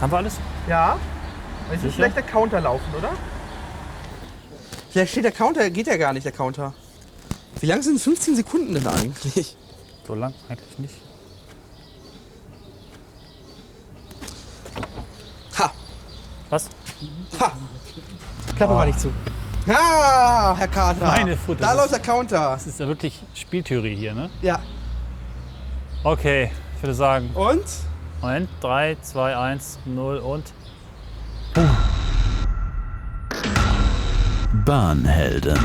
Haben wir alles? Ja? Es ist vielleicht der Counter laufen, oder? Vielleicht steht der Counter, geht ja gar nicht, der Counter. Wie lang sind 15 Sekunden denn eigentlich? So lang eigentlich nicht. Ha! Was? Ha! Klappe mal nicht zu. Ah, Herr Kater. Meine Futter, Da das läuft der Counter. Das ist ja wirklich Spieltheorie hier, ne? Ja. Okay, ich würde sagen, Und? Moment, 3, 2, 1, 0 und... Bahnhelden.